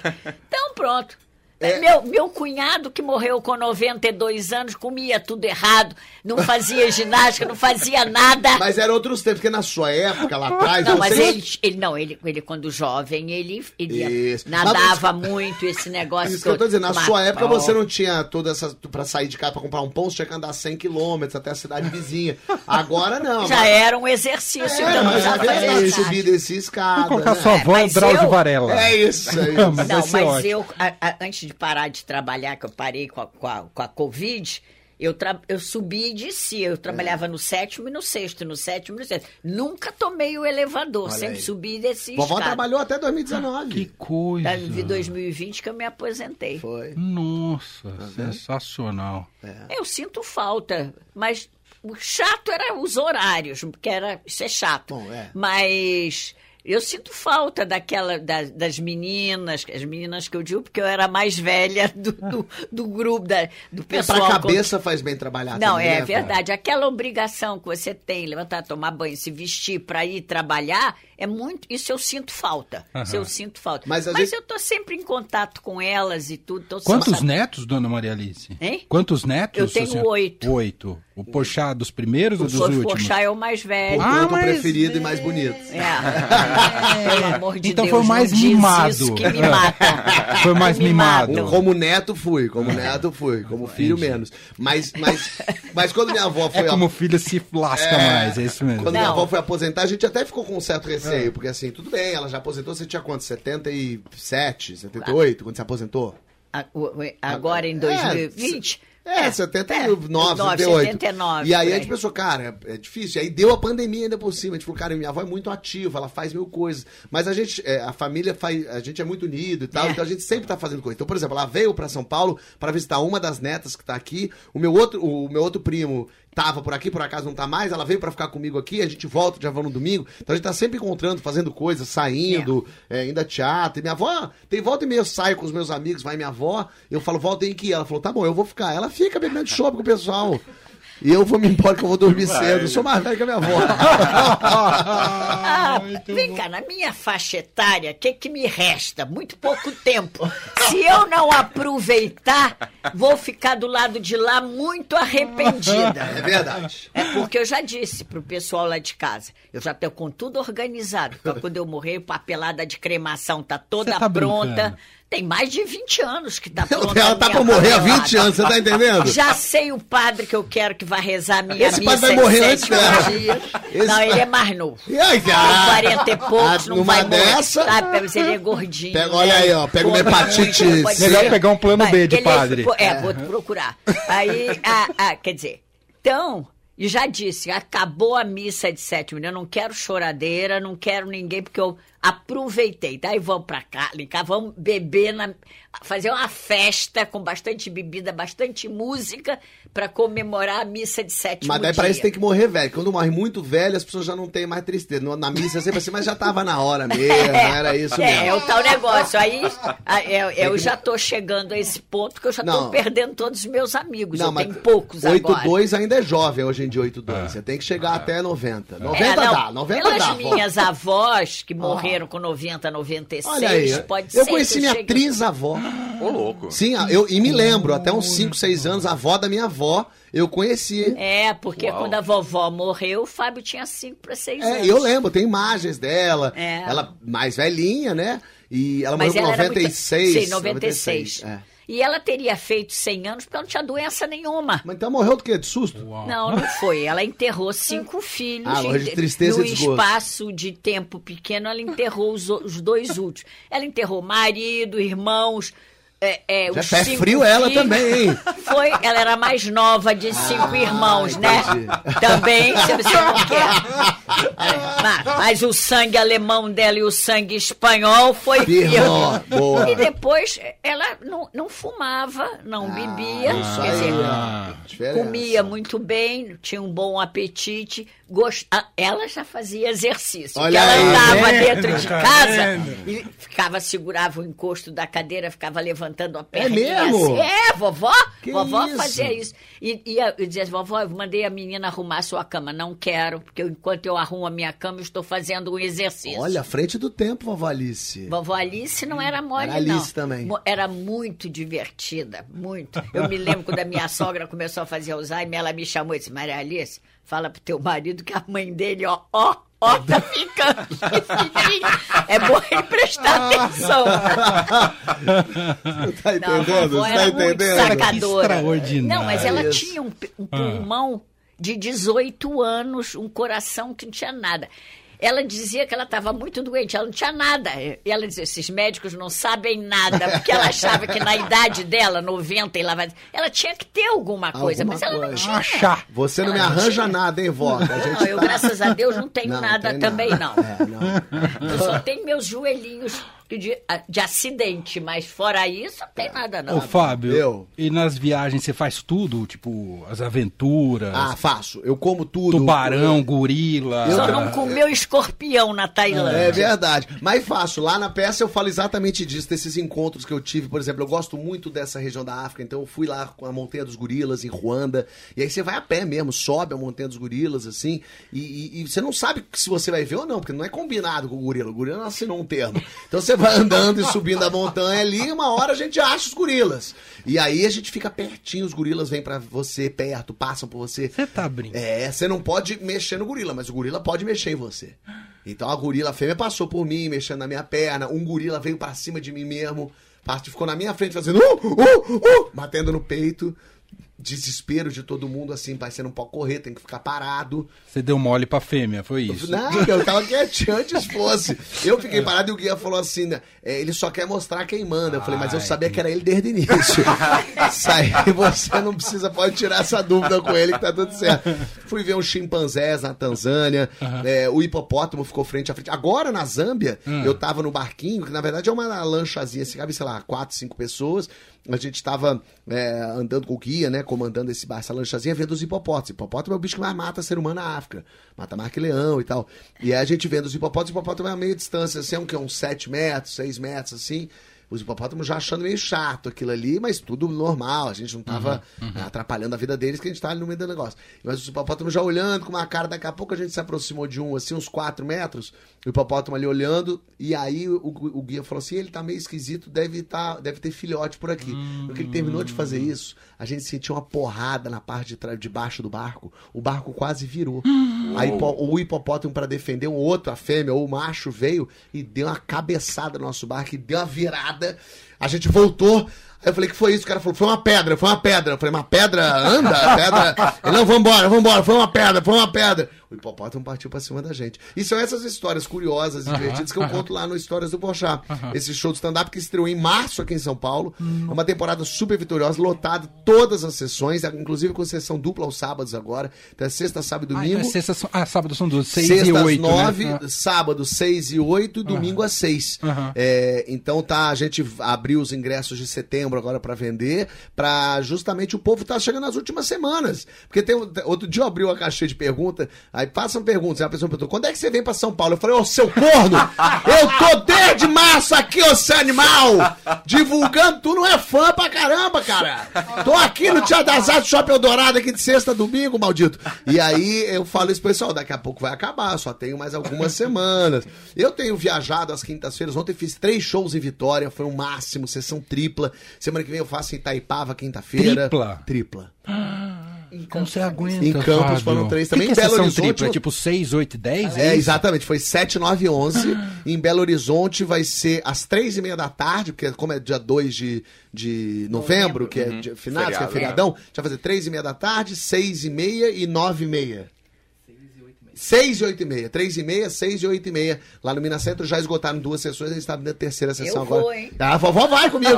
Então, pronto. É. Meu, meu cunhado, que morreu com 92 anos, comia tudo errado, não fazia ginástica, não fazia nada. Mas era outros tempos, porque na sua época, lá atrás, Não, mas sei- ele, ele não, ele, ele quando jovem, ele, ele nadava muito esse negócio. Isso que eu tô dizendo, na Mas- sua época você não tinha toda essa. Pra sair de casa pra comprar um pão, você tinha que andar 100 quilômetros até a cidade vizinha. Agora não. Já agora- era um exercício, É, então não mas já vem ginástica. subir desse escada. Vou colocar né? sua avó É, mas Drauzio eu- Varela. É isso, é isso. Mas vai Não, mas eu, a- a- antes de parar de trabalhar, que eu parei com a, com a, com a Covid, eu, tra- eu subi e descia. Eu trabalhava É. no sétimo e no sexto, no sétimo e no sétimo. Nunca tomei o elevador, Olha sempre aí. subi e desci. Vovó escada. trabalhou até 2019. Que coisa. Tá, Vi 2020 que eu me aposentei. Foi. Nossa, sensacional. Eu sinto falta, mas o chato era os horários, porque era, isso é chato. Bom, é. Mas eu sinto falta daquela das, das meninas, as meninas que eu digo, porque eu era a mais velha do, do, do grupo, da, do É, pessoal. pra com- cabeça faz bem trabalhar Não, também, é né, verdade. Aquela obrigação que você tem, levantar, tomar banho, se vestir para ir trabalhar, é muito. Isso eu sinto falta. Isso eu sinto falta. Mas Mas, gente- eu tô sempre em contato com elas e tudo. Tô Quantos sempre- netos, dona Maria Alice? Hein? Quantos netos? Eu tenho oito. Oito. O Pochá dos primeiros O ou dos últimos? Porchat é o mais velho. Ah, Portanto, o mas- preferido e mais bonito. É. Pelo amor de Então Deus, foi mais não diz mimado. Isso que me mata. Foi mais Me mimado. matam. Como neto fui, como neto fui, como filho menos. Mas, mas, mas quando minha avó foi É como o filho se lasca mais, é isso mesmo. Quando minha Não. avó foi aposentar, a gente até ficou com um certo receio, porque assim, tudo bem, ela já aposentou, você tinha quanto? 77, 78, quando você aposentou? Agora em É, 2020, É, 79, nove, 78. 79, E aí a gente pensou, cara, é difícil. E aí deu a pandemia ainda por cima. A gente falou, cara, minha avó é muito ativa, ela faz mil coisas. Mas a gente, é, a família faz, a gente é muito unido e tal, É. então a gente sempre tá fazendo coisa. Então, por exemplo, ela veio pra São Paulo para visitar uma das netas que tá aqui. O meu outro, o meu outro primo tava por aqui, por acaso não tá mais, ela veio pra ficar comigo aqui, a gente volta, já vamos no domingo. Então a gente tá sempre encontrando, fazendo coisas, saindo, é, indo a teatro. E minha avó, tem volta e meia, eu saio com os meus amigos, vai minha avó, eu falo, volta tem que. Ela falou, tá bom, eu vou ficar. Ela fica bebendo chopp com o pessoal. E eu vou me embora que eu vou dormir cedo. Eu sou mais velho que a minha avó. Ah, vem cá, na minha faixa etária, o que, que me resta? Muito pouco tempo. Se eu não aproveitar, vou ficar do lado de lá muito arrependida. É verdade. É porque eu já disse pro pessoal lá de casa, eu já tô com tudo organizado. Pra quando eu morrer, a papelada de cremação tá toda tá pronta. brincando. Tem mais de 20 anos que tá pronta. Ela tá pra morrer há papelada. 20 anos, você tá entendendo? Já sei o padre que eu quero que vai rezar a minha Esse missa padre vai morrer antes dela. Esse Não, ele é mais novo. E aí, Tem ah, 40 e poucos, ah, não vai morrer. dessa- Sabe, mas ele é gordinho. Pega- né? olha aí, ó, pega uma hepatite ser. Melhor pegar um plano B de ele- padre. É, vou procurar. Aí, ah, ah, quer dizer, então, e já disse, acabou a missa de sétimo eu não quero choradeira, não quero ninguém, porque eu aproveitei. Daí vamos pra cá, cá, vamos beber, na, fazer uma festa com bastante bebida, bastante música, pra comemorar a missa de sétimo Mas daí dia. pra isso tem que morrer velho. Quando morre muito velho, as pessoas já não têm mais tristeza. Na missa é sempre assim, mas já tava na hora mesmo, era isso É, é mesmo. o tal negócio. Aí a- eu, eu já tô chegando a esse ponto que eu já tô Não. perdendo todos os meus amigos. Não, eu tenho poucos agora. 8-2 ainda é jovem hoje em dia, 8-2. Você tem que chegar até 90. 90 É, não, dá, 90 pelas dá. minhas avós, que morreram com 90, 96, Olha aí, pode eu ser. conheci que minha chegue- atriz avó. Ô, louco. Sim, eu, e me lembro, até uns 5, 6 anos, a avó da minha avó, eu conheci. É, porque Uau. quando a vovó morreu, o Fábio tinha 5 para 6 É, anos. eu lembro, tem imagens dela. É. Ela mais velhinha, né? E ela Mas morreu ela com era muito- 96. Sim, 96. é. E ela teria feito 100 anos porque ela não tinha doença nenhuma. Mas então morreu do quê? De susto? Não, não foi. Ela enterrou cinco filhos. Ah, morreu de e- tristeza no e desgosto. espaço de tempo pequeno, ela enterrou os, os dois últimos. Ela enterrou marido, irmãos. É, é, Já pé cinco frio ela também, hein? Foi, ela era mais nova de cinco irmãos, né? entendi. Também, se você não quer. É, mas, mas o sangue alemão dela e o sangue espanhol foi firme. E depois ela não, não fumava, não bebia. isso quer aí, dizer. Diferença. comia muito bem, tinha um bom apetite. Gost... ah, Ela já fazia exercício. Olha ela aí. andava Tá dentro de Tá casa vendo? e ficava, segurava o encosto da cadeira, ficava levantando a perna. mesmo? Assim. É, vovó. Que vovó isso? fazia isso. E, e eu, eu dizia, vovó, eu mandei a menina arrumar a sua cama. Não quero, porque enquanto eu arrumo a minha cama, eu estou fazendo um exercício. Olha, à frente do tempo, vovó Alice. Vovó Alice não era mole, Era Alice não. também. Era muito divertida, muito. Eu me lembro quando a minha sogra começou a fazer Alzheimer, ela me chamou e disse, Maria Alice, fala pro teu marido que a mãe dele, ó, ó, ó, tá ficando. É bom ele prestar atenção. tá Não, a entendendo? vovó Você tá entendendo? extraordinário. Não, mas ela Isso. tinha um, um pulmão de 18 anos, um coração que não tinha nada. Ela dizia que ela estava muito doente, ela não tinha nada. E ela dizia, esses médicos não sabem nada, porque ela achava que na idade dela, 90 e lá vai... Ela tinha que ter alguma coisa, Alguma mas ela não coisa. tinha. Achar. Você não Ela me não arranja tinha. nada, hein, vó? Não, eu, tá- graças a Deus, não tenho Não, nada tem também, nada. não. É, não. Eu só tenho meus joelhinhos de, de acidente, mas fora isso, não tem nada, não. Ô, Fábio, Eu? e nas viagens você faz tudo? Tipo, as aventuras, Ah, faço. Eu como tudo. tubarão, gorila. Eu- Só não comeu escorpião na Tailândia. É verdade. Mas faço. Lá na peça eu falo exatamente disso, desses encontros que eu tive. Por exemplo, eu gosto muito dessa região da África, então eu fui lá com a Montanha dos Gorilas, em Ruanda. E aí você vai a pé mesmo, sobe a Montanha dos Gorilas, assim. E, e- e você não sabe se você vai ver ou não, porque não é combinado com o gorila. O gorila não assinou um termo. Então você vai andando e subindo a montanha ali, uma hora a gente acha os gorilas. E aí a gente fica pertinho, os gorilas vêm pra você perto, passam por você. Você tá brincando. É, você não pode mexer no gorila, mas o gorila pode mexer em você. Então a gorila fêmea passou por mim, mexendo na minha perna. Um gorila veio pra cima de mim mesmo, ficou na minha frente fazendo uh, uh, uh, batendo no peito. Desespero de todo mundo, assim, vai você não pode correr, tem que ficar parado. Você deu mole pra fêmea, foi isso? Não, eu tava quietinho antes fosse. Eu fiquei parado e o guia falou assim, né, é, ele só quer mostrar quem manda. Eu falei, mas eu sabia que era ele desde o início. Isso aí você não precisa, pode tirar essa dúvida com ele que tá tudo certo. Fui ver uns chimpanzés na Tanzânia, é, o hipopótamo ficou frente a frente. Agora na Zâmbia, eu tava no barquinho, que na verdade é uma lanchazinha, assim, cabe, sei lá, quatro, cinco pessoas. A gente tava é, andando com o guia, né? Comandando esse essa lanchazinha, vendo os hipopótamos. Hipopótamo é o bicho que mais mata ser humano na África. Mata mais que leão e tal. E aí a gente vendo os hipopótamos, hipopótamo é a meia distância, assim, é um que? Uns 7 metros, 6 metros, assim. Os hipopótamos já achando meio chato aquilo ali, mas tudo normal. A gente não tava né, atrapalhando a vida deles, que a gente tava ali no meio do negócio. Mas os hipopótamos já olhando com uma cara, daqui a pouco a gente se aproximou de um, assim, uns 4 metros. O hipopótamo ali olhando, e aí o, o guia falou assim: ele tá meio esquisito, deve, tá, deve ter filhote por aqui. Porque ele terminou de fazer isso, a gente sentiu uma porrada na parte de, trás- de baixo do barco. O barco quase virou. Aí o hipopótamo, para defender um outro, a fêmea ou o macho, veio e deu uma cabeçada no nosso barco e deu uma virada. A gente voltou. Aí eu falei, que foi isso? O cara falou, foi uma pedra, foi uma pedra. Eu falei, uma pedra anda? Pedra. Ele, não, vambora, vambora, foi uma pedra, foi uma pedra. O hipopótamo partiu pra cima da gente. E são essas histórias curiosas e divertidas que eu conto lá no Histórias do Porchat. Esse show de stand-up que estreou em março aqui em São Paulo. É uma temporada super vitoriosa, lotada todas as sessões, inclusive com sessão dupla aos sábados agora. Então é sexta, sábado e Ah, domingo. então é sexta, ah, sábado são duas, seis Sexta e às oito, nove, né? sábado seis e oito, e domingo às seis. É, então tá, a gente abriu os ingressos de setembro agora pra vender, pra justamente o povo tá chegando nas últimas semanas. Porque tem outro dia eu abri uma caixinha de pergunta, aí passam perguntas, a pessoa perguntou, quando é que você vem pra São Paulo? Eu falei, ô seu corno, eu tô desde março aqui, ô seu animal, divulgando, tu não é fã pra caramba, cara. Tô aqui no Teatro das Artes, Shopping Eldorado, aqui de sexta domingo, maldito. E aí eu falo isso pro pessoal, daqui a pouco vai acabar, só tenho mais algumas semanas. Eu tenho viajado às quintas-feiras, ontem fiz três shows em Vitória, foi o máximo, sessão tripla. Semana que vem eu faço em Itaipava, quinta-feira. Tripla? Tripla. Como você aguenta, Em Campos Fábio? foram três Que também, que é em Belo Horizonte, tripla? É tipo 6, 8 e 10? É, isso? exatamente. Foi 7, 9 e 11. em Belo Horizonte vai ser às três e meia da tarde, porque como é dia 2 de, de novembro, que é dia, finados, que é feriadão, a gente vai fazer três e meia da tarde, seis e meia e nove e meia. 6 e 8 e meia. 3 e meia, 6 e 8 e meia. Lá no Minas Centro já esgotaram duas sessões, a gente tá na terceira sessão Eu agora. vou, hein? Ah, a vovó vai comigo.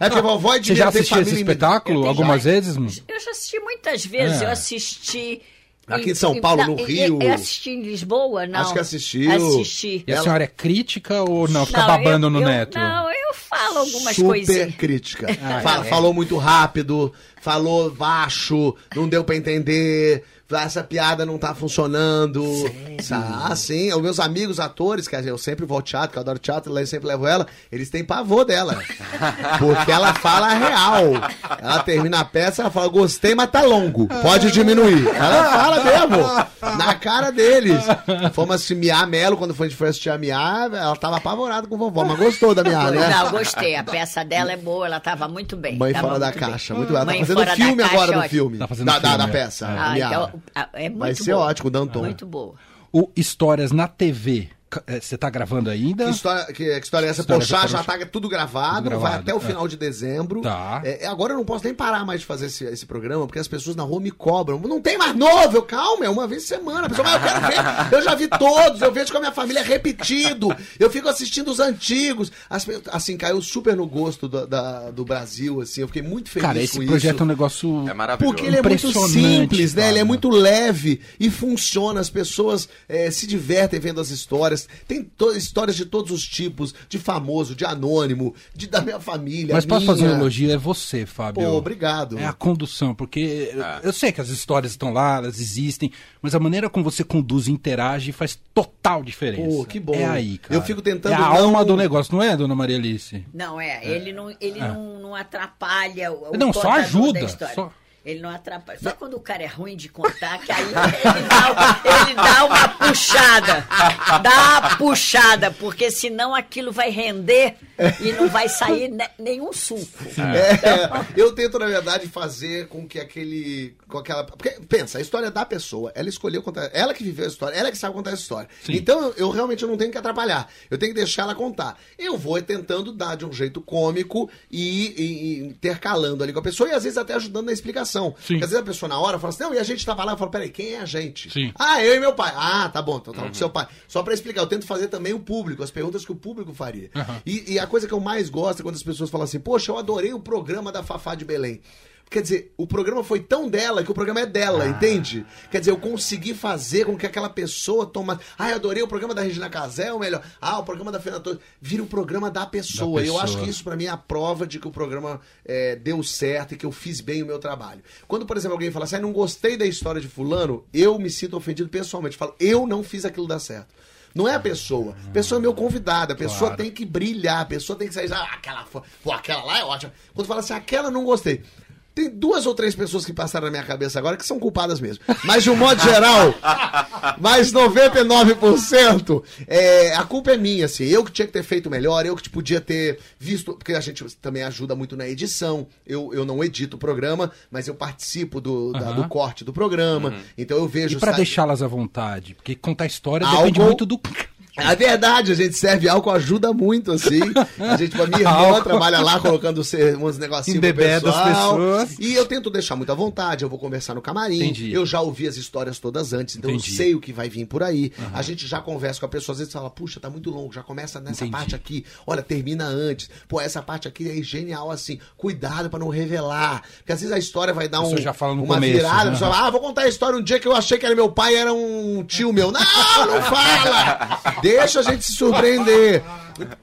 É porque a vovó é de Você já assistiu esse espetáculo algumas vezes? mano? Eu já assisti muitas vezes. É. Eu assisti. Aqui em São Paulo, no e- Rio. Eu assisti em Lisboa, não. Acho que assistiu. Assisti. E a senhora é crítica ou não? Fica Não, babando eu- no eu- neto? Não, eu falo algumas super coisinhas. crítica. Ah, Fa- é. Falou muito rápido, falou baixo, não deu pra entender. Essa piada não tá funcionando. Ah, sim. Os meus amigos atores, que eu sempre vou ao teatro, que eu adoro teatro, eu sempre levo ela, eles têm pavor dela. Porque ela fala a real. Ela termina a peça, ela fala, gostei, mas tá longo. Pode diminuir. Ela fala mesmo. Na cara deles. Fomos assistir Miá Melo, quando foi- a gente foi assistir a Miá, ela tava apavorada com vovó, mas gostou da Miá, né? Não, gostei. A peça dela é boa, ela estava muito bem. Mãe tava fora da bem. caixa, muito bem. Ela tá Mãe fazendo Fora da filme agora do filme. Tá fazendo da, da, filme, da é. peça. Ah, então, ah, é muito Vai ser boa. ótimo, Danton. Muito boa. O Histórias na TV, você tá gravando ainda? Que história, que, que história é essa? História Poxa, já Poxa. tá tudo gravado, Tudo vai gravado, até o é. final de dezembro. Tá. É, agora eu não posso nem parar mais de fazer esse, esse programa, porque as pessoas na rua me cobram. Não tem mais novo, eu, calma, é uma vez por semana. A pessoa, mas eu quero ver. Eu já vi todos, eu vejo com a minha família repetido. Eu fico assistindo os antigos. As assim, caiu super no gosto do, da- do Brasil, assim. Eu fiquei muito feliz Cara, com esse isso. projeto é um negócio... É maravilhoso. Porque ele é muito simples, né? Ele é muito leve e funciona. As pessoas eh, se divertem vendo as histórias. Tem histórias de todos os tipos, de famoso, de anônimo, de da minha família. Mas posso fazer um elogio? É você, Fábio. Pô, obrigado. É a condução, porque eu- É. eu sei que as histórias estão lá, elas existem, mas a maneira como você conduz e interage faz total diferença. Pô, que bom. É aí, cara. Eu fico tentando É a não- alma do negócio, não é, dona Maria Alice? Não, é, ele, não, ele não, não atrapalha o, Não, só ajuda, da história. só- Ele não atrapalha. Só quando o cara é ruim de contar, que aí ele dá, ele dá uma puxada. Dá uma puxada, porque senão aquilo vai render e não vai sair ne- nenhum suco. É, eu tento, na verdade, fazer com que aquele. Com aquela, porque, pensa, a história é da pessoa. Ela escolheu contar. Ela que viveu a história, ela que sabe contar essa história. Sim. Então eu, eu realmente não tenho que atrapalhar. Eu tenho que deixar ela contar. Eu vou tentando dar de um jeito cômico e, e- e intercalando ali com a pessoa e às vezes até ajudando na explicação. Sim. Porque às vezes a pessoa na hora fala assim, não, e a gente tava lá, eu falo, peraí, quem é a gente? Sim. Ah, eu e meu pai. Ah, tá bom, então tava Uhum. com seu pai. Só pra explicar, eu tento fazer também o público, as perguntas que o público faria. Uhum. E, e a coisa que eu mais gosto é quando as pessoas falam assim, poxa, eu adorei o programa da Fafá de Belém. Quer dizer, o programa foi tão dela que o programa é Ah. dela, entende? Quer dizer, eu consegui fazer com que aquela pessoa tomasse. Ah, eu adorei o programa da Regina Casé, é o melhor. Ah, o programa da Fernanda Torres. Vira o programa da pessoa. Da Eu acho que isso pra mim é a prova de que o programa é, deu certo e que eu fiz bem o meu trabalho. Quando, por exemplo, alguém fala assim, ah, não gostei da história de fulano, eu me sinto ofendido pessoalmente. Falo, eu não fiz aquilo dar certo. Não é a pessoa. A pessoa é meu convidado. A pessoa Claro. tem que brilhar. A pessoa tem que sair. Ah, aquela, pô, aquela lá é ótima. Quando fala assim, aquela não gostei. Tem duas ou três pessoas que passaram na minha cabeça agora que são culpadas mesmo. Mas de um modo geral, mas 99% é, a culpa é minha, assim. Eu que tinha que ter feito melhor, eu que podia ter visto. Porque a gente também ajuda muito na edição. Eu, eu não edito o programa, mas eu participo do, da- Aham. do corte do programa. Então eu vejo. E pra sa- deixá-las à vontade? Porque contar história Álcool. depende muito do. É verdade, a gente serve álcool, ajuda muito, assim. A gente, tipo, a minha irmã trabalha lá colocando uns negocinhos pro pessoal. pessoas. E eu tento deixar muito à vontade, eu vou conversar no camarim. Entendi. Eu já ouvi as histórias todas antes, então Entendi. eu sei o que vai vir por aí. A gente já conversa com a pessoa, às vezes fala, puxa, tá muito longo, já começa nessa Entendi. parte aqui. Olha, termina antes. Pô, essa parte aqui é genial, assim. Cuidado pra não revelar. Porque às vezes a história vai dar um, já fala no uma começo, virada. né? A pessoa fala, ah, vou contar a história um dia que eu achei que era meu pai era um tio meu. Não, não fala! Deixa a gente se surpreender.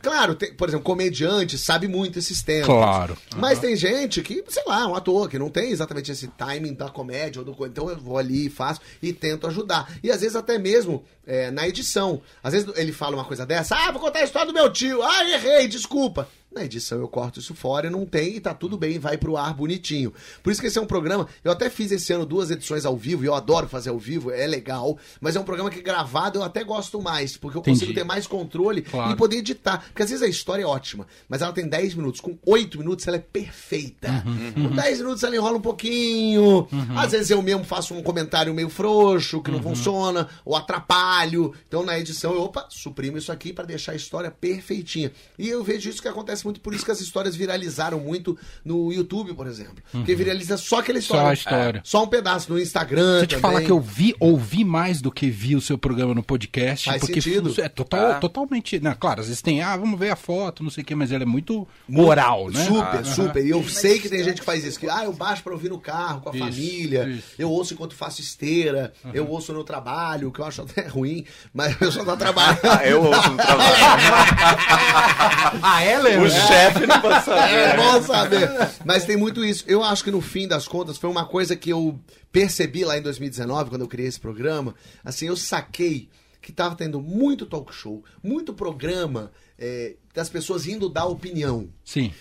Claro, tem- por exemplo, comediante sabe muito esses temas. Claro. Mas tem gente que, sei lá, um ator que não tem exatamente esse timing da comédia ou do então eu vou ali e faço e tento ajudar. E às vezes até mesmo é, na edição. Às vezes ele fala uma coisa dessa, ah, vou contar a história do meu tio, ah, errei, desculpa. Na edição eu corto isso fora e não tem e tá tudo bem, vai pro ar bonitinho. Por isso que esse é um programa, eu até fiz esse ano duas edições ao vivo e eu adoro fazer ao vivo, é legal, mas é um programa que gravado eu até gosto mais, porque eu consigo Entendi. ter mais controle Claro. e poder editar. Porque às vezes a história é ótima, mas ela tem 10 minutos. Com 8 minutos ela é perfeita. Uhum, Com 10 minutos ela enrola um pouquinho. Às vezes eu mesmo faço um comentário meio frouxo, que não Uhum. funciona, ou atrapalho. Então na edição eu, opa, suprimo isso aqui pra deixar a história perfeitinha. E eu vejo isso que acontece muito, por isso que as histórias viralizaram muito no YouTube, por exemplo. Porque viraliza só aquela história. Uhum. Só a história. Só um pedaço. No Instagram Se eu te falar que eu vi, ouvi mais do que vi o seu programa no podcast, Faz porque sentido. é total, Ah. totalmente. Não, claro, às vezes tem, ah, vamos ver a foto, não sei o que, mas ela é muito moral, né? Super, Ah, super. E eu sei que tem gente que faz isso. Que, ah, eu baixo pra ouvir no carro, com a Isso, família. isso. Eu ouço enquanto faço esteira. Eu ouço no trabalho, que eu acho até ruim. Mas eu só tô trabalhando. Ah, eu ouço no trabalho. Ah, é, Leandro? O chefe não vai saber. É bom saber. Mas tem muito isso. Eu acho que no fim das contas foi uma coisa que eu percebi lá em 2019, quando eu criei esse programa. Assim, eu saquei que tava tendo muito talk show, muito programa é, das pessoas indo dar opinião. Sim.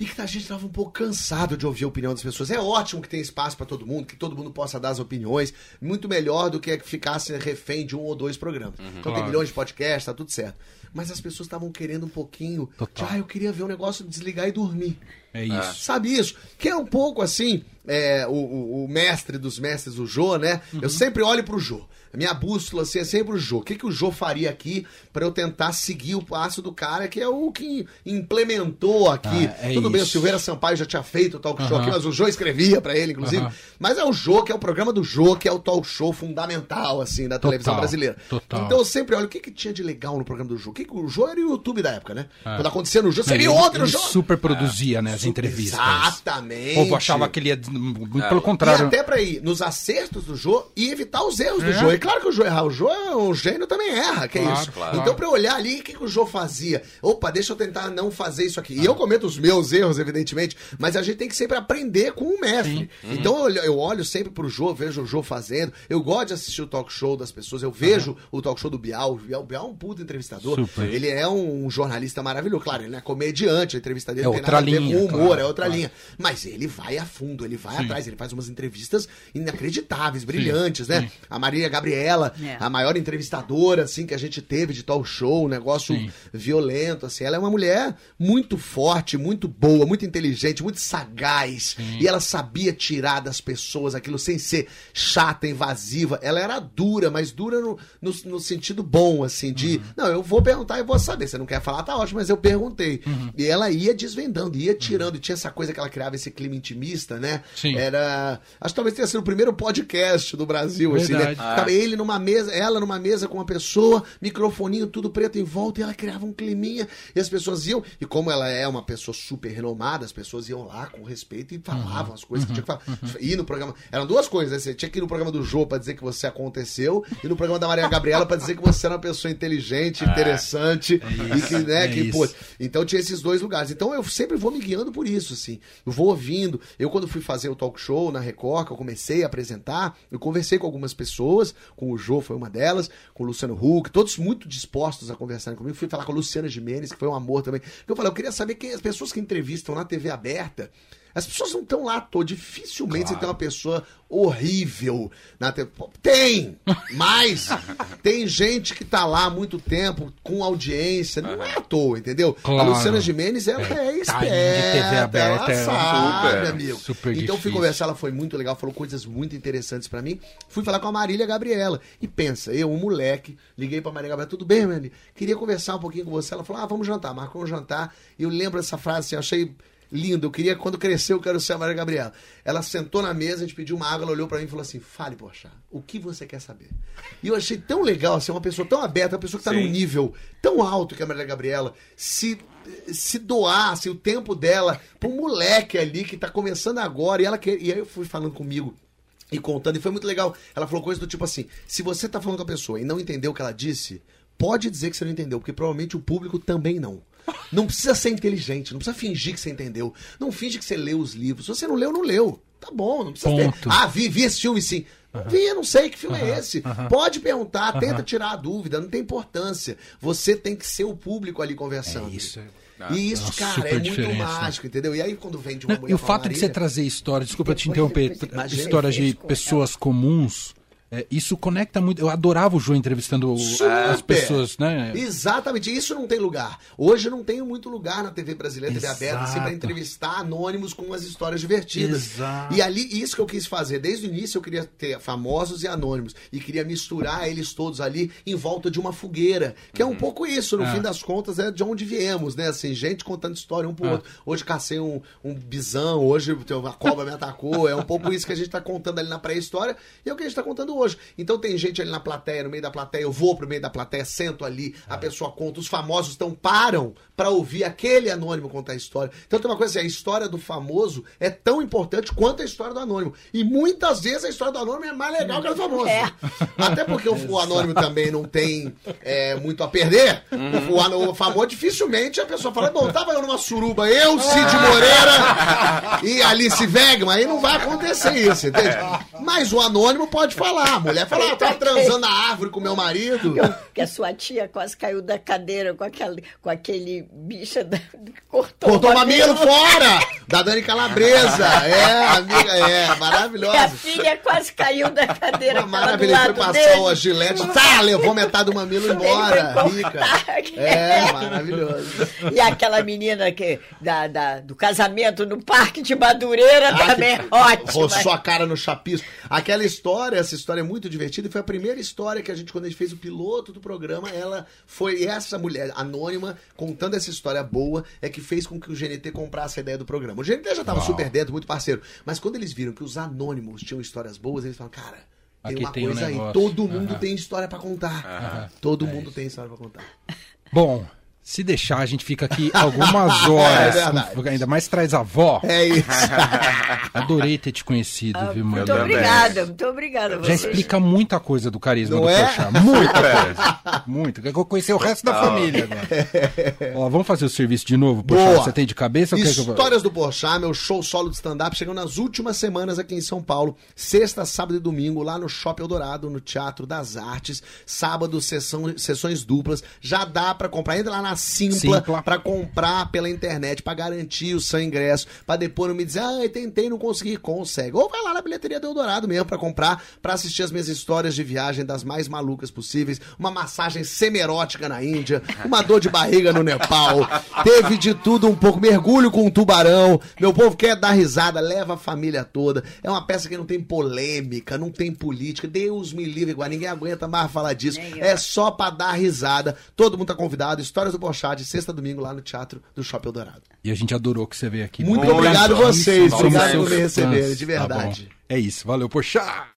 E que a gente tava um pouco cansado de ouvir a opinião das pessoas. É ótimo que tem espaço pra todo mundo, que todo mundo possa dar as opiniões. Muito melhor do que ficasse refém de um ou dois programas. então tem Claro. milhões de podcasts, tá tudo certo. Mas as pessoas estavam querendo um pouquinho Total. de, ah, eu queria ver um negócio, desligar e dormir. É isso. Sabe isso? Que é um pouco assim, é, o, o- o mestre dos mestres, o Jô, né? Uhum. Eu sempre olho pro Jô. A minha bússola assim, é sempre o Jô. O que, que o Jô faria aqui pra eu tentar seguir o passo do cara que é o que implementou aqui? Ah, é Tudo bem, o isso. Silveira Sampaio já tinha feito o talk show aqui, mas o Jô escrevia pra ele, inclusive. Aham. Mas é o Jô, que é o programa do Jô, que é o talk show fundamental, assim, da televisão brasileira. total. Então eu sempre olho o que, que tinha de legal no programa do Jô. O, que que o Jô era o YouTube da época, né? É. Quando acontecia no Jô, você Ele- outro ele Jô? super produzia, né, as entrevistas. Exatamente. O povo achava que ele ia. Muito É. pelo E contrário. até pra ir nos acertos do Jô e evitar os erros do É. Jô. E claro que o Jô errar. O Jô é um gênio, também erra, que é Claro, isso. claro. Então pra eu olhar ali, o que, que o Jô fazia? Opa, deixa eu tentar não fazer isso aqui. E eu cometo os meus erros, evidentemente, mas a gente tem que sempre aprender com o mestre. Então eu olho, eu olho sempre pro Jô, vejo o Jô fazendo. Eu gosto de assistir o talk show das pessoas. Eu vejo o talk show do Bial. O Bial, o Bial é um puto entrevistador. Super. Ele é um jornalista maravilhoso. Claro, ele não é comediante, a entrevista dele É outra nada a ver linha, com humor, claro, é outra claro. linha. Mas ele vai a fundo, ele vai Sim. atrás, ele faz umas entrevistas inacreditáveis, brilhantes, né? A Maria Gabriela, É. a maior entrevistadora, assim, que a gente teve de talk show, um negócio Sim. violento, assim. Ela é uma mulher muito forte, muito boa, muito inteligente, muito sagaz. E ela sabia tirar das pessoas aquilo sem ser chata, invasiva. Ela era dura, mas dura no, no, no sentido bom, assim, de... Uhum. Não, eu vou perguntar e vou saber. Você não quer falar, tá ótimo, mas eu perguntei. Uhum. E ela ia desvendando, ia tirando. E tinha essa coisa que ela criava, esse clima intimista, né? Sim. Era. Acho que talvez tenha sido o primeiro podcast do Brasil, assim, né? Verdade. Ficava ele numa mesa, ela numa mesa com uma pessoa, microfoninho, tudo preto em volta, e ela criava um climinha, e as pessoas iam, e como ela é uma pessoa super renomada, as pessoas iam lá com respeito e falavam as coisas que tinha que falar. Ir no programa. Eram duas coisas, né? Você tinha que ir no programa do Jô pra dizer que você aconteceu, e no programa da Maria Gabriela pra dizer que você era uma pessoa inteligente, interessante, e que, né, é que, isso. pô, então tinha esses dois lugares. Então eu sempre vou me guiando por isso, assim. Eu vou ouvindo. Eu, quando fui fazer o talk show na Record, que eu comecei a apresentar, eu conversei com algumas pessoas, com o Jô foi uma delas, com o Luciano Huck, todos muito dispostos a conversarem comigo. Fui falar com a Luciana Gimenez, que foi um amor também. Eu falei, eu queria saber quem as pessoas que entrevistam na TV aberta. As pessoas não estão lá à toa. Dificilmente você tem uma pessoa horrível na. Pô, Tem! Mas tem gente que tá lá há muito tempo, com audiência. Não é à toa, entendeu? A Claro. Luciana Gimenez, ela É, é, de TV esperta, aberta, ela é sabe, super, amigo. super então fui difícil. conversar, ela foi muito legal, falou coisas muito interessantes pra mim. Fui falar com a Marília Gabriela. E pensa, eu, um moleque, liguei pra Marília Gabriela, tudo bem, Marília? Queria conversar um pouquinho com você. Ela falou, ah, vamos jantar. Marcou um jantar. E eu lembro dessa frase, assim, achei lindo. Eu queria, quando crescer, eu quero ser a Marília Gabriela. Ela sentou na mesa, a gente pediu uma água, ela olhou pra mim e falou assim, fale, poxa, o que você quer saber? E eu achei tão legal, assim, uma pessoa tão aberta, uma pessoa que tá Sim. num nível tão alto que a Marília Gabriela, se se doasse o tempo dela pra um moleque ali que tá começando agora e ela quer, e aí eu fui falando comigo e contando e foi muito legal. Ela falou coisa do tipo assim: se você tá falando com a pessoa e não entendeu o que ela disse, pode dizer que você não entendeu, porque provavelmente o público também não. Não precisa ser inteligente, não precisa fingir que você entendeu. Não finge que você leu os livros. Se você não leu, não leu. Tá bom, não precisa Ponto. ter. Ah, vi, vi esse filme sim. Não vi, não sei que filme é esse. Pode perguntar, tenta tirar a dúvida, não tem importância. Você tem que ser o público ali conversando. É isso. E isso, Uma cara, super é muito diferença. mágico, entendeu? E aí quando vem de uma mulher e o fato de você trazer histórias, desculpa te interromper, histórias de pessoas comuns, é, isso conecta muito. Eu adorava o João entrevistando Super! as pessoas, né? Exatamente, isso não tem lugar. Hoje não tem muito lugar na TV brasileira, TV Exato. aberta, assim, pra entrevistar anônimos com umas histórias divertidas. Exato. E ali, isso que eu quis fazer. Desde o início eu queria ter famosos e anônimos. E queria misturar eles todos ali em volta de uma fogueira. Que é um pouco isso, no Ah. fim das contas, é de onde viemos, né? Assim, gente contando história um pro Ah. outro. Hoje cacei um, um bisão, hoje a cobra me atacou. É um pouco isso que a gente tá contando ali na pré-história e é o que a gente tá contando hoje. Então tem gente ali na plateia, no meio da plateia, eu vou pro meio da plateia, sento ali, Ah. a pessoa conta, os famosos então param pra ouvir aquele anônimo contar a história. Então tem uma coisa assim, a história do famoso é tão importante quanto a história do anônimo. E muitas vezes a história do anônimo é mais legal que a do famoso. É. Até porque o, o anônimo também não tem é, muito a perder. O, ano- o famoso dificilmente a pessoa fala, bom, tava eu numa suruba, eu, Cid Moreira e Alice Wegman, aí não vai acontecer isso, entende? Mas o anônimo pode falar. A mulher fala, ah, eu tava transando na árvore com meu marido. Que a sua tia quase caiu da cadeira com, aquela, com aquele bicho da, cortou, Cortou o mamilo fora! Da Dani Calabresa. É, amiga, é, maravilhosa. filha quase caiu da cadeira. Maravilha, foi passar dele. o gilete, tá, levou metade do mamilo embora. Rica. É, maravilhoso. E aquela menina que, da, da- do casamento no Parque de Madureira Ah, também que é ótima. Roçou a cara no chapisco. Aquela história, essa história é muito divertida. e Foi a primeira história que a gente, quando a gente fez o piloto do programa, ela foi essa mulher anônima, contando essa história boa, é que fez com que o GNT comprasse a ideia do programa. O GNT já tava Uau. super dentro, muito parceiro. Mas quando eles viram que os anônimos tinham histórias boas, eles falaram, cara. Tem Aqui uma tem um coisa aí, negócio. todo mundo Aham. tem história pra contar. Todo mundo tem história pra contar. Bom, se deixar, a gente fica aqui algumas horas. É verdade. com- ainda mais traz a avó. É isso. Adorei ter te conhecido, viu, mano? Muito obrigada, muito obrigada. Já vocês. explica muita coisa do carisma Não do é? Porchat. Muita coisa. Muito. Eu vou conhecer o resto da família agora. Ó, vamos fazer o serviço de novo, Porchat? Boa. Você tem de cabeça? que eu- Histórias do Porchat, meu show solo de stand-up, chegando nas últimas semanas aqui em São Paulo. Sexta, sábado e domingo, lá no Shopping Eldorado, no Teatro das Artes. Sábado, sessão, sessões duplas. Já dá pra comprar. Entra lá na Simpla, Simpla. pra comprar pela internet, pra garantir o seu ingresso. Pra depois não me dizer, ah, tentei, não consegui. Consegue. Ou vai lá na bilheteria do Eldorado mesmo pra comprar, pra assistir as minhas histórias de viagem das mais malucas possíveis. Uma massagem semerótica na Índia, uma dor de barriga no Nepal. Teve de tudo um pouco. Mergulho com um tubarão. Meu povo quer dar risada, leva a família toda. É uma peça que não tem polêmica, não tem política. Deus me livre, igual ninguém aguenta mais falar disso. É só pra dar risada. Todo mundo tá convidado. Histórias do Porchat, de sexta a domingo, lá no Teatro do Shopping Eldorado. E a gente adorou que você veio aqui. Muito obrigado bom. vocês. Obrigado por me receberem, de Tá verdade. é isso. Valeu, Porchat!